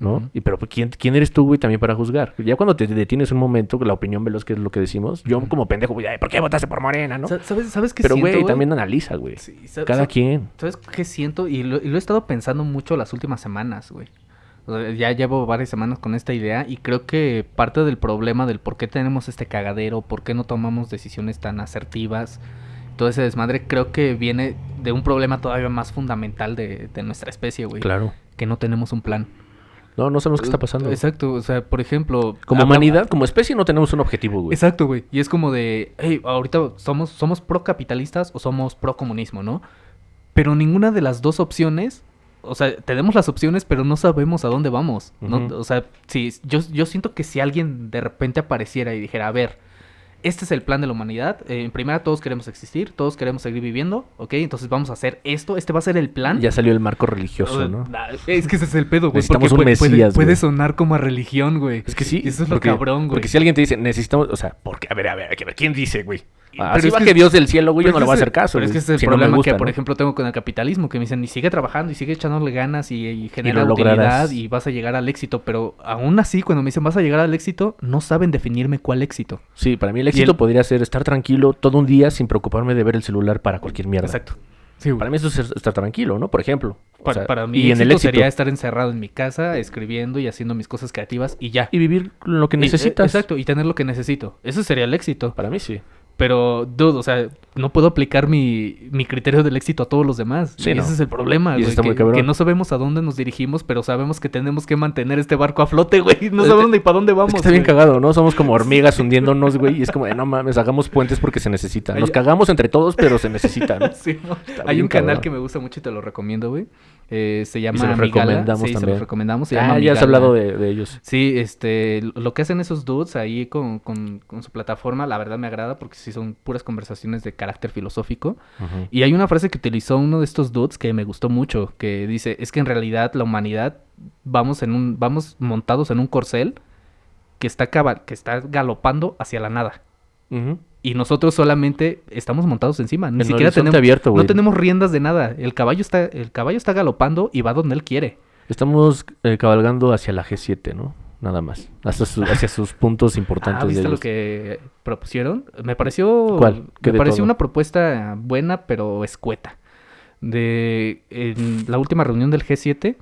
S1: ¿no? Y pero pues, ¿quién, quién eres tú, güey, también para juzgar? Ya cuando te detienes un momento, la opinión veloz que es lo que decimos, yo como pendejo, güey, "Ay, ¿por qué votaste por Morena, no?
S2: Sa- ¿Sabes, ¿Sabes qué
S1: Pero,
S2: siento,
S1: güey, también analiza, güey.
S2: Sí,
S1: Cada quien.
S2: ¿Sabes qué siento? Y lo, y lo he estado pensando mucho las últimas semanas, güey. O sea, ya llevo varias semanas con esta idea y creo que parte del problema del por qué tenemos este cagadero, por qué no tomamos decisiones tan asertivas, todo ese desmadre, creo que viene de un problema todavía más fundamental de, de nuestra especie, güey.
S1: Claro.
S2: Que no tenemos un plan.
S1: No, no sabemos qué está pasando.
S2: Exacto, o sea, por ejemplo...
S1: Como humanidad, como especie, no tenemos un objetivo, güey.
S2: Exacto, güey. Y es como de, hey, ahorita somos, somos pro capitalistas o somos pro comunismo, ¿no? Pero ninguna de las dos opciones, o sea, tenemos las opciones, pero no sabemos a dónde vamos. O sea, sí, yo, yo siento que si alguien de repente apareciera y dijera, a ver, este es el plan de la humanidad. eh, en primera, todos queremos existir, todos queremos seguir viviendo, ¿ok? Entonces vamos a hacer esto, este va a ser el plan.
S1: Ya salió el marco religioso, ¿no?
S2: nah, Es que ese es el pedo, güey.
S1: Necesitamos un
S2: puede- puede-
S1: mesías,
S2: Puede,
S1: güey.
S2: sonar como a religión, güey.
S1: Es que sí.
S2: Eso es lo cabrón, güey.
S1: Porque si alguien te dice, necesitamos, o sea, porque, a ver, a ver, a ver, ¿quién dice, güey?
S2: Pero
S1: Así
S2: es
S1: va
S2: que
S1: que
S2: es-
S1: Dios del cielo, güey, yo no le voy a
S2: es
S1: hacer caso.
S2: Pero es que ese es el
S1: si no me
S2: problema
S1: gusta,
S2: que, por
S1: ¿no?
S2: ejemplo, tengo con el capitalismo, que me dicen, y sigue trabajando, y sigue echándole ganas, y, y genera
S1: lo
S2: utilidad,
S1: lograrás.
S2: y vas a llegar al éxito. Pero aún así, cuando me dicen, vas a llegar al éxito, no saben definirme cuál éxito.
S1: Sí, para mí el éxito
S2: el-
S1: podría ser estar tranquilo todo un día sin preocuparme de ver el celular para cualquier mierda.
S2: Exacto. Sí,
S1: Para mí eso es estar tranquilo, ¿no? Por ejemplo. O
S2: para,
S1: sea,
S2: para mí,
S1: y en el éxito.
S2: sería estar encerrado en mi casa, escribiendo y haciendo mis cosas creativas, y ya.
S1: Y vivir lo que
S2: Y- eh,
S1: necesitas.
S2: exacto, y tener lo que necesito. Eso sería el éxito.
S1: Para mí sí.
S2: Pero, dude, o sea, no puedo aplicar mi, mi criterio del éxito a todos los demás.
S1: Sí,
S2: y
S1: no.
S2: ese es el problema, güey.
S1: está muy
S2: Que,
S1: cabrón.
S2: que no sabemos a dónde nos dirigimos, pero sabemos que tenemos que mantener este barco a flote, güey. No sabemos ni para dónde vamos.
S1: Es que está bien cagado, ¿no? Somos como hormigas hundiéndonos, güey. Y es como de, no mames, hagamos puentes porque se necesita. Nos
S2: Ay,
S1: cagamos entre todos, pero se necesita, ¿no?
S2: Sí, ¿no? Hay un canal que me gusta mucho y te lo recomiendo, güey. Eh, se llama
S1: se los
S2: Amigala.
S1: recomendamos
S2: Sí, se
S1: también.
S2: los recomendamos. Se
S1: Ah,
S2: llama
S1: ya has hablado de, de ellos.
S2: Sí, este, lo que hacen esos dudes ahí con, con, con su plataforma, la verdad me agrada porque sí son puras conversaciones de carácter filosófico. Y hay una frase que utilizó uno de estos dudes que me gustó mucho, que dice, es que en realidad la humanidad vamos en un vamos montados en un corcel que está que está galopando hacia la nada. Y nosotros solamente estamos montados encima, ni
S1: El
S2: siquiera tenemos
S1: abierto,
S2: no tenemos riendas de nada. El caballo está el caballo está galopando y va donde él quiere.
S1: Estamos eh, cabalgando hacia la G7, ¿no? Nada más. Hacia, su- hacia sus puntos importantes.
S2: Ah,
S1: de
S2: ¿viste lo
S1: ellos.
S2: que propusieron? Me pareció
S1: ¿Cuál? ¿Qué
S2: me
S1: de
S2: pareció
S1: todo?
S2: una propuesta buena pero escueta. De en la última reunión del G7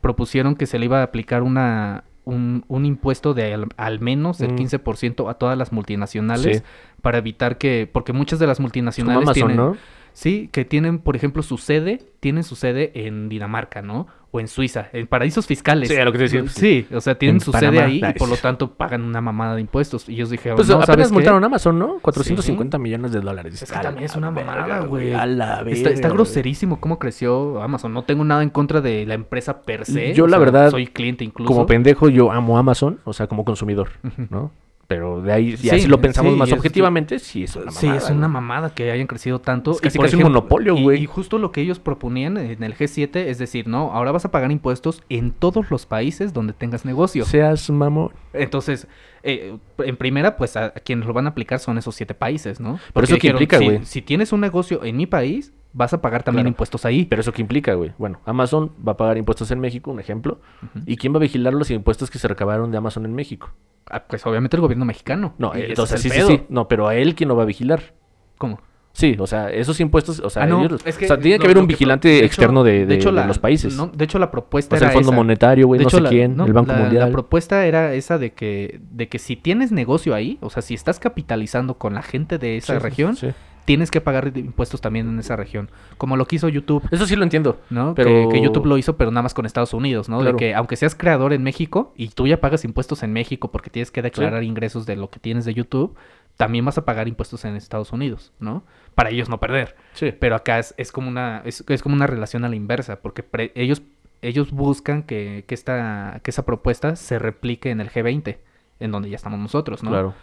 S2: propusieron que se le iba a aplicar una un, un impuesto de al, al menos el
S1: Mm.
S2: 15% a todas las multinacionales
S1: Sí.
S2: para evitar que porque muchas de las multinacionales
S1: Amazon,
S2: tienen
S1: ¿no?
S2: sí que tienen por ejemplo su sede tienen su sede en Dinamarca no o en Suiza en paraísos fiscales
S1: Sí, a lo que te decía,
S2: sí o sea tienen
S1: En
S2: su
S1: Panamá,
S2: sede ahí y por lo tanto pagan una mamada de impuestos y ellos dijeron
S1: Pues
S2: no,
S1: apenas
S2: ¿sabes qué?
S1: multaron a Amazon, ¿no? 450 millones de dólares.
S2: Es que
S1: A
S2: también es una mamada, güey.
S1: A la
S2: Está,
S1: verga,
S2: está groserísimo cómo creció Amazon. No tengo nada en contra de la empresa per se.
S1: Yo,
S2: o
S1: la
S2: sea,
S1: verdad,
S2: Soy cliente incluso.
S1: Como pendejo, yo amo Amazon, o sea, como consumidor. ¿no? Pero de ahí,
S2: Sí,
S1: si lo pensamos
S2: sí,
S1: más
S2: es-
S1: objetivamente, sí es una mamada.
S2: Sí, es una mamada que hayan crecido tanto.
S1: Es
S2: Y,
S1: casi
S2: por
S1: casi un monopolio,
S2: y-
S1: güey.
S2: Y, justo lo que ellos proponían en el G7 es decir, no, ahora vas a pagar impuestos en todos los países donde tengas negocio.
S1: Seas mamón.
S2: Entonces, eh, en primera, pues a, a quienes lo van a aplicar son esos siete países, ¿no?
S1: Pero eso qué
S2: dijeron,
S1: implica,
S2: si-
S1: güey.
S2: Si, tienes un negocio en mi país, vas a pagar también
S1: Claro.
S2: impuestos ahí.
S1: Pero eso qué implica, güey. Bueno, Amazon va a pagar impuestos en México, un ejemplo. ¿Y quién va a vigilar los impuestos que se recabaron de Amazon en México?
S2: Ah, pues obviamente el gobierno mexicano.
S1: No,
S2: Y
S1: entonces
S2: es
S1: sí,
S2: el
S1: sí, sí. No, pero a él quién lo va a vigilar.
S2: ¿Cómo?
S1: Sí, o sea, esos impuestos, o sea,
S2: Ah, no,
S1: ellos-
S2: es que
S1: o sea, tiene que haber un vigilante
S2: de hecho-
S1: externo de, de-
S2: hecho,
S1: de
S2: la-
S1: los países.
S2: no, de hecho, la propuesta
S1: o sea, el
S2: era
S1: Fondo
S2: esa.
S1: Monetario, güey, no sé
S2: la-
S1: quién, el Banco
S2: la,
S1: Mundial.
S2: La propuesta era esa de que, de que si tienes negocio ahí, o sea, si estás capitalizando con la gente de esa
S1: sí,
S2: región,
S1: sí.
S2: Tienes que pagar impuestos también en esa región. Como lo quiso YouTube,
S1: Eso sí lo entiendo.
S2: ¿no?
S1: Pero-
S2: Que, que YouTube lo hizo, pero nada más con Estados Unidos, ¿no?
S1: Claro.
S2: De que aunque seas creador en México y tú ya pagas impuestos en México porque tienes que declarar ingresos de lo que tienes de YouTube, también vas a pagar impuestos en Estados Unidos, ¿no? Para ellos no perder.
S1: Sí.
S2: Pero acá es, es como una es, es como una relación a la inversa, porque pre- ellos ellos buscan que, que esta que esa propuesta se replique en el G20, en donde ya estamos nosotros, ¿no?
S1: Claro.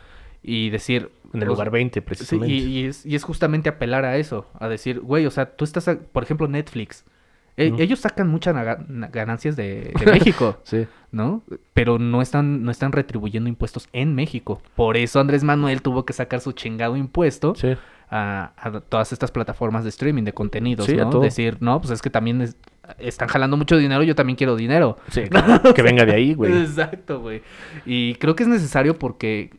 S2: Y decir
S1: En el lugar 20,
S2: Sí,
S1: precisamente.
S2: y, y es, y es justamente apelar a eso, a decir, güey, o sea, tú estás, a- por ejemplo, Netflix. E-. Ellos sacan muchas ganancias de, de México,
S1: Sí.
S2: ¿no? Pero no están, no están retribuyendo impuestos en México. Por eso Andrés Manuel tuvo que sacar su chingado impuesto
S1: Sí.
S2: a, a todas estas plataformas de streaming de contenidos,
S1: Sí,
S2: ¿no? Decir, no, pues es que también es- están jalando mucho dinero, yo también quiero dinero.
S1: Sí, que venga de ahí, güey.
S2: Exacto, güey. Y creo que es necesario porque,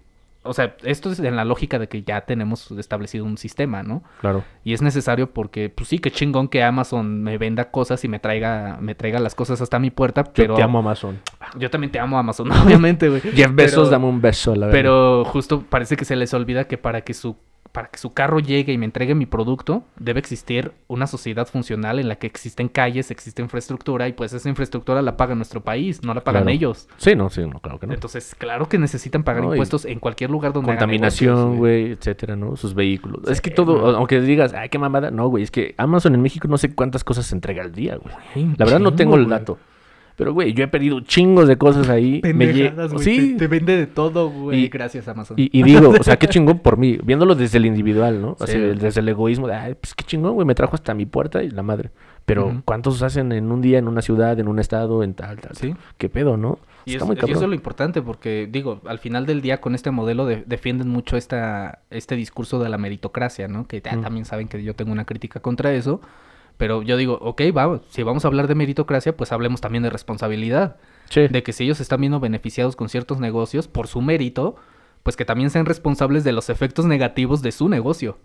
S2: o sea, esto es en la lógica de que ya tenemos establecido un sistema, ¿no?
S1: Claro.
S2: Y es necesario porque, pues sí, qué chingón que Amazon me venda cosas y me traiga, me traiga las cosas hasta mi puerta,
S1: Yo
S2: pero
S1: te amo Amazon.
S2: yo también te amo Amazon, obviamente, güey.
S1: Jeff Bezos,
S2: Pero-
S1: dame un beso, la verdad.
S2: Pero justo parece que se les olvida que para que su para que su carro llegue y me entregue mi producto, debe existir una sociedad funcional en la que existen calles, existe infraestructura y pues esa infraestructura la paga nuestro país, no la pagan
S1: Claro.
S2: ellos.
S1: Sí, no, sí, no, claro que no.
S2: Entonces, claro que necesitan pagar
S1: No,
S2: impuestos en cualquier lugar donde
S1: Contaminación, güey, etcétera, ¿no? Sus vehículos.
S2: Sí,
S1: es que todo,
S2: no.
S1: aunque digas, ay, qué mamada. No, güey, es que Amazon en México no sé cuántas cosas se entrega al día, güey. La verdad no tengo el dato. Pero, güey, yo he pedido chingos de cosas ahí. me lle-. Sí.
S2: Te, te vende de todo, güey.
S1: Y-
S2: Gracias, Amazon.
S1: Y, y digo, o sea, qué chingón por mí. Viéndolo desde el individual, ¿no? Así,
S2: Sí.
S1: desde el egoísmo de, ay, pues qué chingón, güey, me trajo hasta mi puerta y la madre. Pero. ¿cuántos hacen en un día, en una ciudad, en un estado, en tal, tal?
S2: Sí.
S1: ¿Qué pedo, no?
S2: Y,
S1: Está
S2: es-
S1: muy
S2: y eso es lo importante porque, digo, al final del día con este modelo de- defienden mucho esta, este discurso de la meritocracia, ¿no? Que ya también saben que yo tengo una crítica contra eso. Pero yo digo, ok, va, si vamos a hablar de meritocracia, pues hablemos también de responsabilidad.
S1: Sí.
S2: De que si ellos están viendo beneficiados con ciertos negocios por su mérito, pues que también sean responsables de los efectos negativos de su negocio,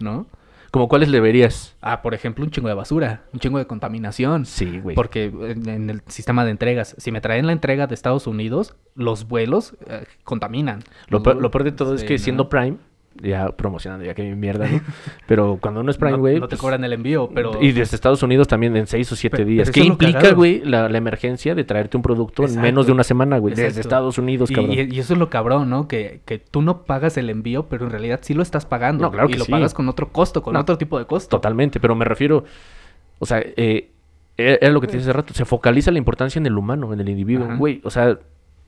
S2: ¿no?
S1: ¿Como cuáles le verías?
S2: Ah, por ejemplo, un chingo de basura, un chingo de contaminación.
S1: Sí, güey.
S2: Porque en, en el sistema de entregas, si me traen la entrega de Estados Unidos, los vuelos eh, contaminan.
S1: Lo peor,
S2: vuelos-
S1: lo peor de todo es que
S2: ¿no?
S1: siendo Prime, ya promocionando, ya que mi mierda, ¿no? Pero cuando no es Prime, güey.
S2: no te cobran el envío, pero...
S1: Y desde Estados Unidos también en seis o siete días.
S2: pero
S1: ¿Qué
S2: lo
S1: implica, güey, la, la emergencia de traerte un producto en menos de una semana, güey? Desde. Estados Unidos,
S2: y,
S1: cabrón.
S2: y- y eso es lo cabrón, ¿no? Que, que tú no pagas el envío, pero en realidad sí lo estás pagando.
S1: No, claro
S2: y
S1: que
S2: lo
S1: sí.
S2: pagas con otro costo, con
S1: No,
S2: otro tipo de costo.
S1: Totalmente, pero me refiero, o sea, eh, era lo que te dije hace rato, se focaliza la importancia en el humano, en el individuo, güey, o sea,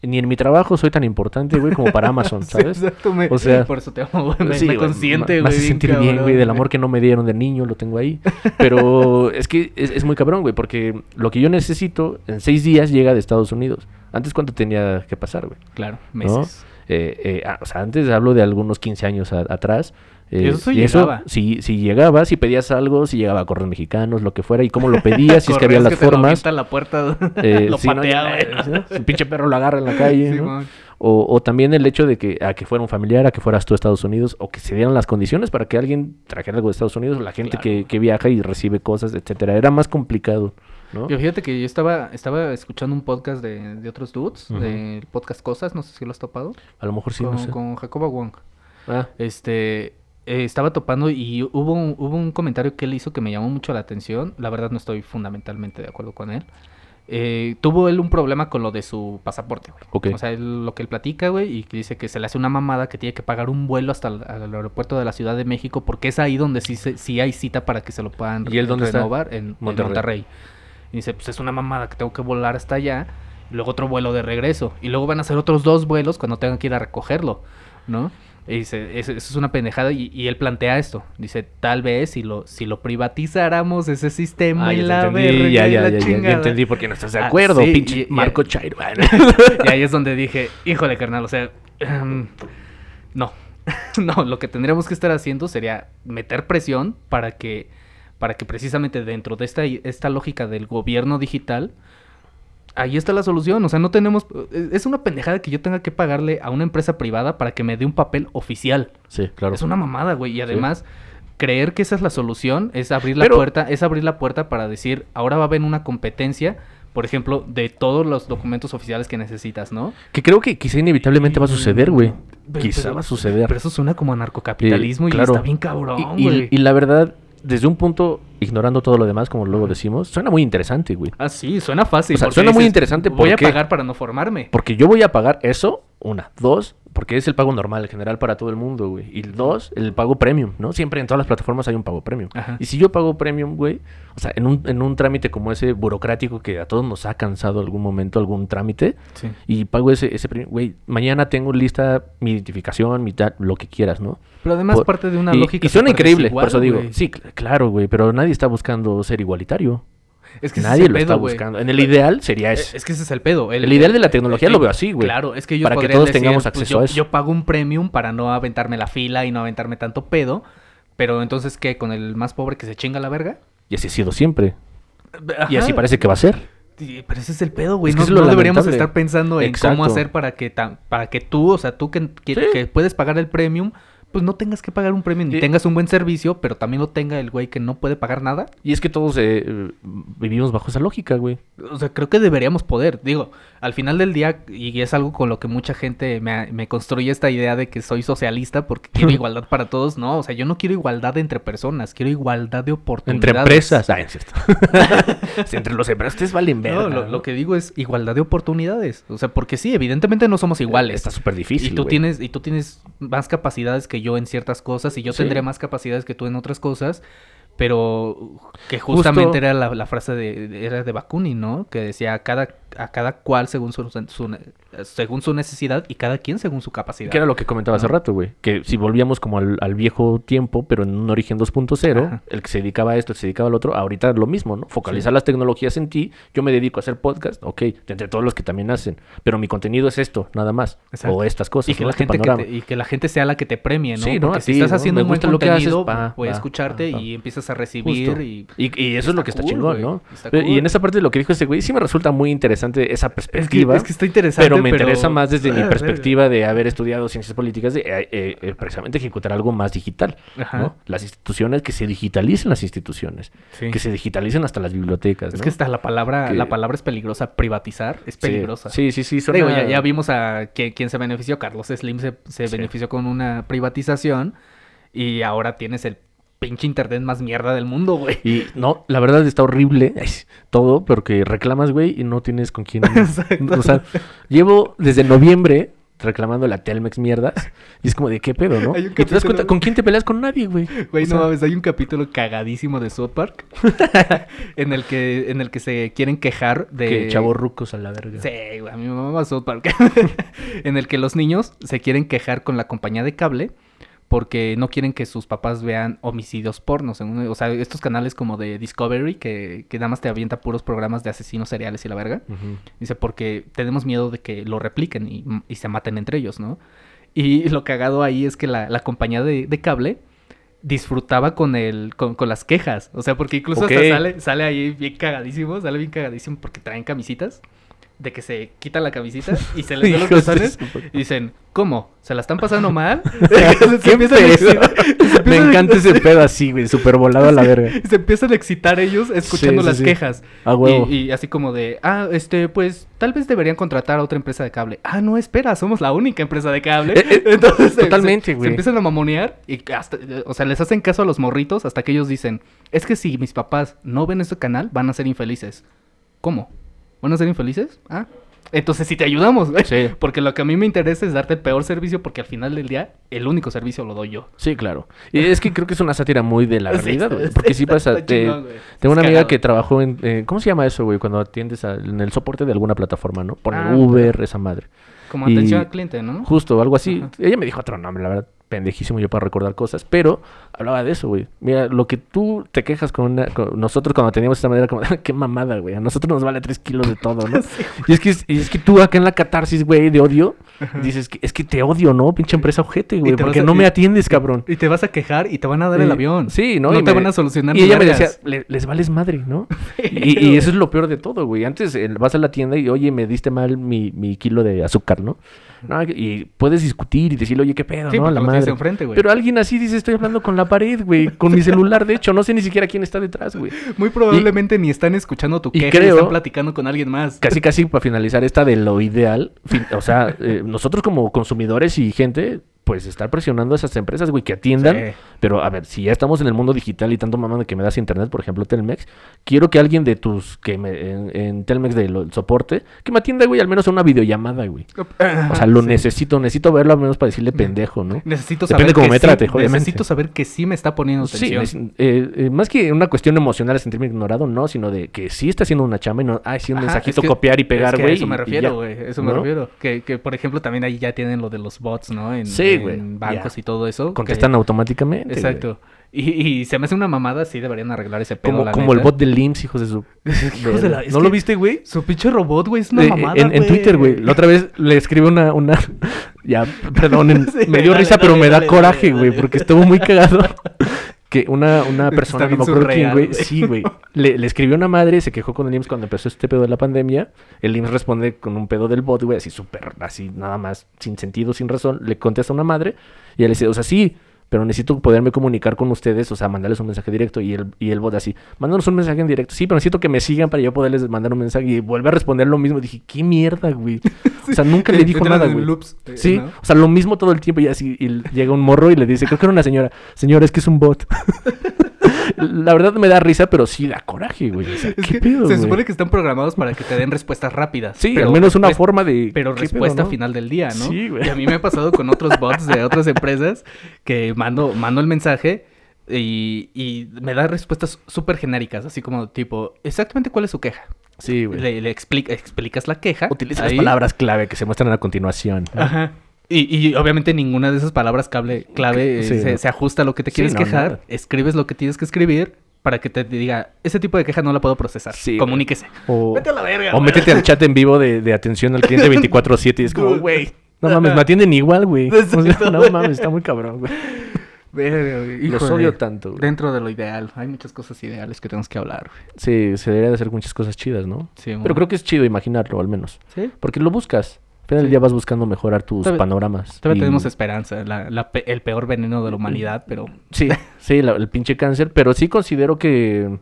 S1: ni en mi trabajo soy tan importante, güey, como para Amazon,
S2: Sí,
S1: ¿sabes?
S2: exacto, me-
S1: O sea,
S2: por eso te amo, güey. Me,
S1: Sí,
S2: me
S1: güey, me-
S2: güey.
S1: Me hace sentir bien, güey, del amor que no me dieron de niño, lo tengo ahí. Pero es que es, es muy cabrón, güey, porque lo que yo necesito en seis días llega de Estados Unidos. Antes, ¿cuánto tenía que pasar, güey?
S2: Claro,
S1: ¿No?
S2: meses.
S1: Eh, eh, ah, o sea, antes hablo de algunos 15 años a- atrás. Eh,
S2: eso sí llegaba.
S1: si, si llegaba, si pedías algo, si llegaba a correos mexicanos, lo que fuera, y cómo lo pedías, si es que había las
S2: te lo
S1: formas.
S2: avienta en la puerta,
S1: eh,
S2: lo
S1: sí, ¿no?
S2: patea,
S1: Ya,
S2: güey.
S1: ¿sí? El pinche perro lo agarra en la calle. O, o también el hecho de que a que fuera un familiar, a que fueras tú a Estados Unidos, o que se dieran las condiciones para que alguien trajera algo de Estados Unidos, la gente que,
S2: Claro.
S1: que viaja y recibe cosas, etcétera. Era más complicado. ¿no?
S2: Yo fíjate que yo estaba, estaba escuchando un podcast de, de otros dudes, del podcast Cosas, no sé si lo has topado,
S1: A lo mejor sí,
S2: con,
S1: no sé.
S2: con Jacoba Wong.
S1: Ah,
S2: Este, eh, estaba topando y hubo un, hubo un comentario que él hizo que me llamó mucho la atención. La verdad no estoy fundamentalmente de acuerdo con él. Eh, tuvo él un problema con lo de su pasaporte, güey.
S1: ok.
S2: O sea, él- lo que él platica, güey, y que dice que se le hace una mamada que tiene que pagar un vuelo hasta el al aeropuerto de la Ciudad de México porque es ahí donde sí, se- sí hay cita para que se lo puedan
S1: ¿Y él dónde está?
S2: renovar en en
S1: Monterrey.
S2: Monterrey. Y dice, pues es una mamada que tengo que volar hasta allá y luego otro vuelo de regreso. Y luego van a hacer otros dos vuelos cuando tengan que ir a recogerlo, ¿no? Y dice, eso, eso es una pendejada y, y él plantea esto. Dice, tal vez si lo, si lo privatizáramos ese sistema
S1: Ah,
S2: y la verga
S1: ya,
S2: y
S1: ya,
S2: la
S1: ya, ya, ya
S2: chingada".
S1: entendí por qué no estás de
S2: Ah,
S1: acuerdo,
S2: sí,
S1: pinche
S2: y-
S1: Marco Chairo.
S2: y ahí es donde dije, híjole, carnal, o sea, em, no, no, lo que tendríamos que estar haciendo sería meter presión para que, para que precisamente dentro de esta, esta lógica del gobierno digital, ahí está la solución, o sea, no tenemos, es una pendejada que yo tenga que pagarle a una empresa privada para que me dé un papel oficial.
S1: Sí, claro.
S2: Es una mamada, güey, y además... Creer que esa es la solución es abrir la
S1: Pero-
S2: puerta, es abrir la puerta para decir, ahora va a haber una competencia, por ejemplo, de todos los documentos oficiales que necesitas, ¿no?
S1: Que creo que quizá inevitablemente va a suceder, güey. Quizá
S2: pero-
S1: va a suceder.
S2: Pero eso suena como a narcocapitalismo
S1: Sí,
S2: y está bien cabrón,
S1: Y- y,
S2: güey.
S1: y la verdad, desde un punto, ignorando todo lo demás, como luego decimos, suena muy interesante, güey.
S2: Ah, sí, suena fácil.
S1: O sea,
S2: porque
S1: suena muy interesante, ¿por
S2: Voy a pagar para no formarme.
S1: Porque yo voy a pagar eso, una. Dos, porque es el pago normal, en general, para todo el mundo, güey. Y dos, el pago premium, ¿no? Siempre en todas las plataformas hay un pago premium.
S2: Ajá.
S1: Y si yo pago premium, güey, o sea, en un, en un trámite como ese burocrático que a todos nos ha cansado algún momento, algún trámite,
S2: Sí.
S1: y pago ese, ese premium, güey, mañana tengo lista mi identificación, mi tal, lo que quieras, ¿no?
S2: Pero además
S1: Por-
S2: parte de una
S1: y,
S2: lógica
S1: y suena increíble, por eso digo, sí, cl- claro, güey, pero nadie está buscando ser igualitario.
S2: Es que
S1: nadie
S2: es el
S1: lo
S2: pedo,
S1: está buscando. En el ideal sería
S2: Eh,
S1: ese.
S2: Es que ese es el pedo.
S1: El ideal de la tecnología lo veo así, güey.
S2: Claro, es que yo
S1: Para que todos
S2: decir,
S1: tengamos
S2: pues,
S1: acceso
S2: yo,
S1: a eso.
S2: Yo pago un premium para no aventarme la fila y no aventarme tanto pedo. Pero entonces, ¿qué? ¿Con el más pobre que se chinga la verga?
S1: Y así ha sido siempre. Y así parece que va a ser.
S2: Pero ese es el pedo, güey.
S1: Es que
S2: no
S1: eso es lo
S2: no deberíamos estar pensando en
S1: Exacto.
S2: cómo hacer para que, tan- para que tú, o sea, tú que, que-
S1: Sí.
S2: que puedes pagar el premium, pues no tengas que pagar un premium ni tengas un buen servicio, pero también lo tenga el güey que no puede pagar nada.
S1: Y es que todos eh, vivimos bajo esa lógica, güey.
S2: O sea, creo que deberíamos poder. Digo, al final del día, y es algo con lo que mucha gente me, me construye esta idea de que soy socialista porque quiero igualdad para todos. No, o sea, yo no quiero igualdad entre personas, quiero igualdad de oportunidades.
S1: Entre empresas. Ah, es cierto. Entre los empresas, ustedes valen verga.
S2: No, lo, lo que digo es igualdad de oportunidades. O sea, porque sí, evidentemente no somos iguales.
S1: Está súper difícil.
S2: y tú
S1: güey.
S2: tienes y tú tienes más capacidades que yo en ciertas cosas y yo
S1: Sí.
S2: tendré más capacidades que tú en otras cosas pero que justamente
S1: Justo-
S2: era la, la frase de, de- era de Bakunin no que decía a cada a cada cual según su, su- según su necesidad y cada quien según su capacidad
S1: Que era lo que comentaba hace rato, güey. Que si volvíamos como al, al viejo tiempo, pero en un origen 2.0,
S2: Ajá.
S1: el que se dedicaba a esto, el que se dedicaba al otro, ahorita lo mismo, ¿no? Focalizar las tecnologías en ti. Yo me dedico a hacer podcast, ok, entre todos los que también hacen. Pero mi contenido es esto, nada más.
S2: Exacto.
S1: O estas cosas.
S2: y que
S1: ¿no?
S2: la
S1: Este
S2: gente que te- y que la gente sea la que te premie no
S1: Sí, ¿no?
S2: porque
S1: A
S2: si estás haciendo un buen
S1: gusta lo que haces,
S2: contenido voy a escucharte
S1: pa, pa.
S2: y empiezas a recibir y
S1: Y, y eso es lo que está
S2: cool,
S1: chingón. ¿no?
S2: Está
S1: Y en esa parte de lo que dijo ese güey, sí me resulta muy interesante esa
S2: es que,
S1: perspectiva.
S2: es que está interesante
S1: pero me interesa más desde mi perspectiva de haber estudiado ciencias políticas, de eh, eh, eh, precisamente ejecutar algo más digital. ¿no? Las instituciones, que se digitalicen las instituciones,
S2: Sí.
S1: que se digitalicen hasta las bibliotecas.
S2: Es
S1: ¿no?
S2: que hasta la palabra,
S1: Que-
S2: la palabra es peligrosa. Privatizar es
S1: Sí.
S2: peligrosa.
S1: Sí, sí, sí. suena-
S2: Digo, ya, ya vimos a que, quién se benefició. Carlos Slim se, se
S1: Sí.
S2: benefició con una privatización. Y ahora tienes el pinche internet más mierda del mundo, güey.
S1: Y no, la verdad está horrible todo, pero que reclamas, güey, y no tienes con quién.
S2: Exacto.
S1: O sea, llevo desde noviembre reclamando la Telmex mierdas. Y es como de qué pedo, ¿no? Y te das cuenta, ¿con quién te peleas? Con nadie, güey.
S2: Güey,
S1: O sea,
S2: no mames, hay un capítulo cagadísimo de South Park en el que en el que se quieren quejar de
S1: Que chavos rucos a la verga.
S2: Sí, güey, a mi mamá South Park. en el que los niños se quieren quejar con la compañía de cable porque no quieren que sus papás vean homicidios pornos. en un- o sea, estos canales como de Discovery que, que nada más te avienta puros programas de asesinos seriales y la verga. Dice, porque tenemos miedo de que lo repliquen y, y se maten entre ellos, ¿no? Y lo cagado ahí es que la, la compañía de, de cable disfrutaba con el con, con las quejas. O sea, porque incluso hasta sale, sale ahí bien cagadísimo, sale bien cagadísimo porque traen camisitas de que se quitan la camisita y se les ven los pezones y dicen, ¿cómo? ¿Se la están pasando mal? Se a se
S1: Me encanta ese pedo así, güey, súper volado a la verga.
S2: Se empiezan a excitar ellos escuchando
S1: Sí, sí,
S2: las
S1: sí.
S2: quejas.
S1: A huevo.
S2: Y, y así como de, ah, este, pues tal vez deberían contratar a otra empresa de cable. Ah, no, espera, somos la única empresa de cable.
S1: Eh, eh,
S2: Entonces,
S1: totalmente,
S2: se,
S1: güey.
S2: se empiezan a mamonear y hasta, o sea, les hacen caso a los morritos hasta que ellos dicen, es que si mis papás no ven este canal, van a ser infelices. ¿Cómo? ¿Van a ser infelices? Ah. Entonces sí te ayudamos, güey.
S1: Sí.
S2: Porque lo que a mí me interesa es darte el peor servicio porque al final del día el único servicio lo doy yo.
S1: Sí, claro. Y es que creo que es una sátira muy de la realidad, güey. Porque sí pasa. te-
S2: chingón,
S1: tengo una amiga que trabajó en. eh, ¿Cómo se llama eso, güey? Cuando atiendes a- en el soporte de alguna plataforma, ¿no? Poner
S2: Ah,
S1: Uber, esa madre.
S2: Como
S1: Y-
S2: atención al cliente, ¿no?
S1: Justo, algo así.
S2: Ajá.
S1: Ella me dijo otro nombre, la verdad, pendejísimo yo para recordar cosas, pero hablaba de eso, güey. Mira, lo que tú te quejas con, una- con nosotros cuando teníamos esta manera, como, qué mamada, güey. A nosotros nos vale tres kilos de todo, ¿no? y, es que, y es que tú acá en la catarsis, güey, de odio, dices, que, es que te odio, ¿no? Pinche empresa ojete, güey, porque
S2: a-
S1: no me atiendes, cabrón.
S2: Y te vas a quejar y te van a dar el avión.
S1: Sí, ¿no?
S2: No
S1: Y
S2: te
S1: me-
S2: van a solucionar
S1: Y ella me decía, "Le- les vales madre, ¿no? y, y eso es lo peor de todo, güey. Antes eh, vas a la tienda y, oye, me diste mal mi, mi kilo de azúcar, ¿no? No, y puedes discutir y decirle, oye, qué pedo,
S2: Sí,
S1: ¿no? La madre.
S2: enfrente, güey.
S1: Pero alguien así dice, estoy hablando con la pared, güey. Con mi celular, de hecho. No sé ni siquiera quién está detrás, güey.
S2: Muy probablemente ni están escuchando tu queja y
S1: creo-
S2: están platicando con alguien más.
S1: Casi, casi para finalizar esta de lo ideal. fin- o sea, eh, nosotros como consumidores y gente, pues estar presionando a esas empresas, güey, que atiendan.
S2: Sí.
S1: Pero a ver, si ya estamos en el mundo digital y tanto mamá de que me das internet, por ejemplo, Telmex, quiero que alguien de tus, que me, en, en Telmex del el soporte, que me atienda, güey, al menos a una videollamada, güey. O sea, lo necesito, necesito verlo al menos para decirle pendejo, ¿no?
S2: Necesito
S1: Depende
S2: saber
S1: cómo
S2: que
S1: me
S2: sí-
S1: trate, obviamente.
S2: Necesito saber que sí me está poniendo
S1: Sí,
S2: atención.
S1: neces- eh, eh, más que una cuestión emocional de sentirme ignorado, no, sino de que sí está haciendo una chamba y no, ay, sí, un
S2: Ajá,
S1: mensajito
S2: es que-
S1: copiar y pegar,
S2: es que
S1: güey.
S2: A eso me refiero, güey. Eso me refiero. Que, que, por ejemplo, también ahí ya tienen lo de los bots, ¿no? En,
S1: Sí,
S2: en
S1: güey,
S2: bancos
S1: ya.
S2: y todo eso. que-
S1: Contestan automáticamente. güey.
S2: Exacto. Y, y se me hace una mamada, sí deberían arreglar ese pedo,
S1: Como,
S2: la
S1: como el bot hijos de su.
S2: Hijos de la- es
S1: ¿No
S2: que-
S1: lo viste, güey?
S2: Su pinche robot, güey, es una
S1: Eh,
S2: mamada,
S1: en, en Twitter, güey. La otra vez le escribí una, una... Ya, perdonen.
S2: Sí,
S1: me dio
S2: dale,
S1: risa, pero
S2: dale,
S1: me da coraje, güey. Porque estuvo muy cagado. Que una, una persona, no me acuerdo quién,
S2: surreal,
S1: güey. Sí, güey. Le, le escribió una madre, se quejó con el IMSS cuando empezó este pedo de la pandemia. El IMSS responde con un pedo del bot, güey, así súper, así nada más, sin sentido, sin razón. Le contesta a una madre y ella le dice, o sea, sí, pero necesito poderme comunicar con ustedes, o sea, mandarles un mensaje directo. Y el, y el bot así, mándanos un mensaje en directo. Sí, pero necesito que me sigan para yo poderles mandar un mensaje. Y vuelve a responder lo mismo. Dije, qué mierda, güey. O sea, nunca le dijo nada, güey.
S2: loops, eh,
S1: Sí,
S2: ¿no?
S1: o sea, lo mismo todo el tiempo y así y llega un morro y le dice, creo que era una señora, señora, es que es un bot. La verdad me da risa, pero sí da coraje, güey. O sea,
S2: Es
S1: ¿qué
S2: que
S1: pedo,
S2: se
S1: güey?
S2: supone que están programados para que te den respuestas rápidas.
S1: Sí,
S2: pero
S1: al menos una forma de...
S2: Pero
S1: ¿qué pedo,
S2: respuesta
S1: no?
S2: final del día, ¿no?
S1: Sí, güey.
S2: Y a mí me ha pasado con otros bots de otras empresas que mando, mando el mensaje y, y me da respuestas súper genéricas, así como tipo, exactamente cuál es su queja.
S1: Sí, güey.
S2: Le, le explica- explicas la queja.
S1: Utiliza las palabras clave que se muestran a continuación. ¿no?
S2: Ajá. Y, y obviamente ninguna de esas palabras clave, clave eh,
S1: Sí,
S2: se,
S1: no.
S2: se ajusta a lo que te
S1: Sí,
S2: quieres
S1: no,
S2: quejar.
S1: nada.
S2: Escribes lo que tienes que escribir para que te diga, ese tipo de queja no la puedo procesar.
S1: Sí.
S2: Comuníquese.
S1: O,
S2: Vete a la verga.
S1: o métete al chat en vivo de, de atención al cliente 24-7 y es como, güey, no mames, me atienden igual, güey. No mames, está muy cabrón, güey. Los odio tanto, güey.
S2: Dentro de lo ideal. Hay muchas cosas ideales que tenemos que hablar, güey.
S1: Sí, se debería de hacer muchas cosas chidas, ¿no?
S2: Sí,
S1: Pero creo que es chido imaginarlo, al menos.
S2: ¿Sí?
S1: Porque lo buscas. Al final del
S2: Sí.
S1: día vas buscando mejorar tus
S2: Todavía-
S1: panoramas.
S2: Todavía
S1: y-
S2: tenemos esperanza. la- la el peor veneno de la humanidad, pero...
S1: Sí, sí, la- el pinche cáncer. Pero sí considero que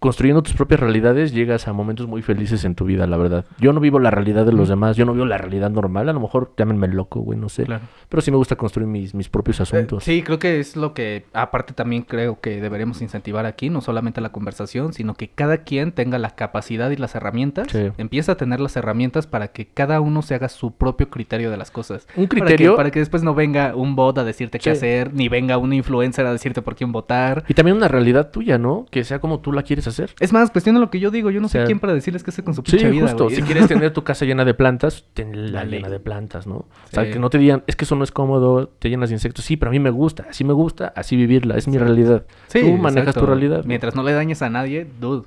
S1: construyendo tus propias realidades llegas a momentos muy felices en tu vida, la verdad. Yo no vivo la realidad de los demás. Yo no vivo la realidad normal. A lo mejor llámenme loco, güey, no sé.
S2: Claro.
S1: Pero sí me gusta construir mis, mis propios asuntos.
S2: Eh, sí, creo que es lo que, aparte también creo que deberemos incentivar aquí, no solamente la conversación, sino que cada quien tenga la capacidad y las herramientas,
S1: Sí.
S2: empieza a tener las herramientas para que cada uno se haga su propio criterio de las cosas.
S1: Un
S2: Para que-
S1: criterio.
S2: Para que, después no venga un bot a decirte qué hacer, ni venga un influencer a decirte por quién votar.
S1: Y también una realidad tuya, ¿no? Que sea como tú la quieres hacer.
S2: Es más, cuestiona lo que yo digo, yo no
S1: O sea,
S2: sé quién para decirles qué hacer con su
S1: Sí,
S2: pinche vida,
S1: justo.
S2: güey.
S1: Si quieres tener tu casa llena de plantas, tenla
S2: Dale.
S1: llena de plantas, ¿no? O sea,
S2: Sí.
S1: que no te digan, es que eso no es cómodo, te llenas de insectos. Sí, pero a mí me gusta, así me gusta, así vivirla, es mi
S2: Sí.
S1: realidad.
S2: Sí,
S1: Tú manejas
S2: exacto.
S1: tu realidad.
S2: Mientras no le dañes a nadie, dude.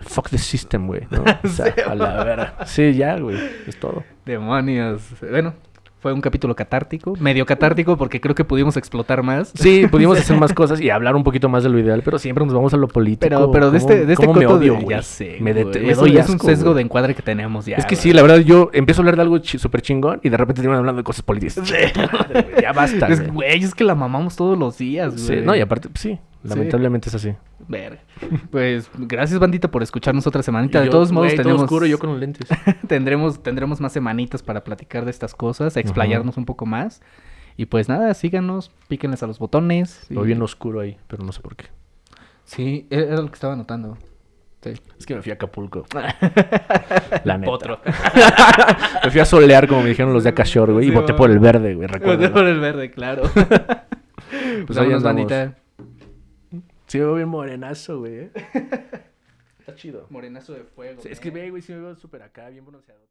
S1: Fuck the system, güey. ¿no? O sea,
S2: Sí,
S1: a la. Sí, ya, güey. Es todo.
S2: Demonios. Bueno, Fue un capítulo catártico, medio catártico, porque creo que pudimos explotar más.
S1: Sí, pudimos hacer más cosas y hablar un poquito más de lo ideal, pero siempre nos vamos a lo político.
S2: Pero, pero de
S1: ¿Cómo-
S2: este, de este
S1: cómo me
S2: coto
S1: odio,
S2: de-? Ya sé,
S1: Me, me
S2: es,
S1: doy
S2: un, sesgo de encuadre que tenemos ya.
S1: Es que sí, la verdad, yo empiezo a hablar de algo chi- súper chingón y de repente terminan hablando de cosas políticas. Madre, güey, ya basta. Güey.
S2: es que la mamamos todos los días,
S1: Sí,
S2: güey.
S1: no, y aparte, pues, sí, lamentablemente es así.
S2: Verga. Pues gracias, bandita, por escucharnos otra semanita. De
S1: yo,
S2: todos modos,
S1: todo
S2: tenemos,
S1: oscuro, yo con los lentes.
S2: tendremos, tendremos más semanitas para platicar de estas cosas, explayarnos un poco más. Y pues nada, síganos, píquenles a los botones.
S1: Lo
S2: y-
S1: bien oscuro ahí, pero no sé por qué.
S2: Sí, era lo que estaba notando. Sí.
S1: Es que me fui a Acapulco. La neta.
S2: Otro.
S1: Me fui a solear, como me dijeron los de Acashore, güey, y voté por el verde, güey, recuerdo.
S2: Por el verde, claro. pues
S1: Pues ahí andamos.
S2: bandita.
S1: Sí, me veo bien morenazo, güey. ¿eh? Está chido.
S2: Morenazo de fuego.
S1: Sí, es que, ve, güey, sí me veo súper acá, bien bronceado.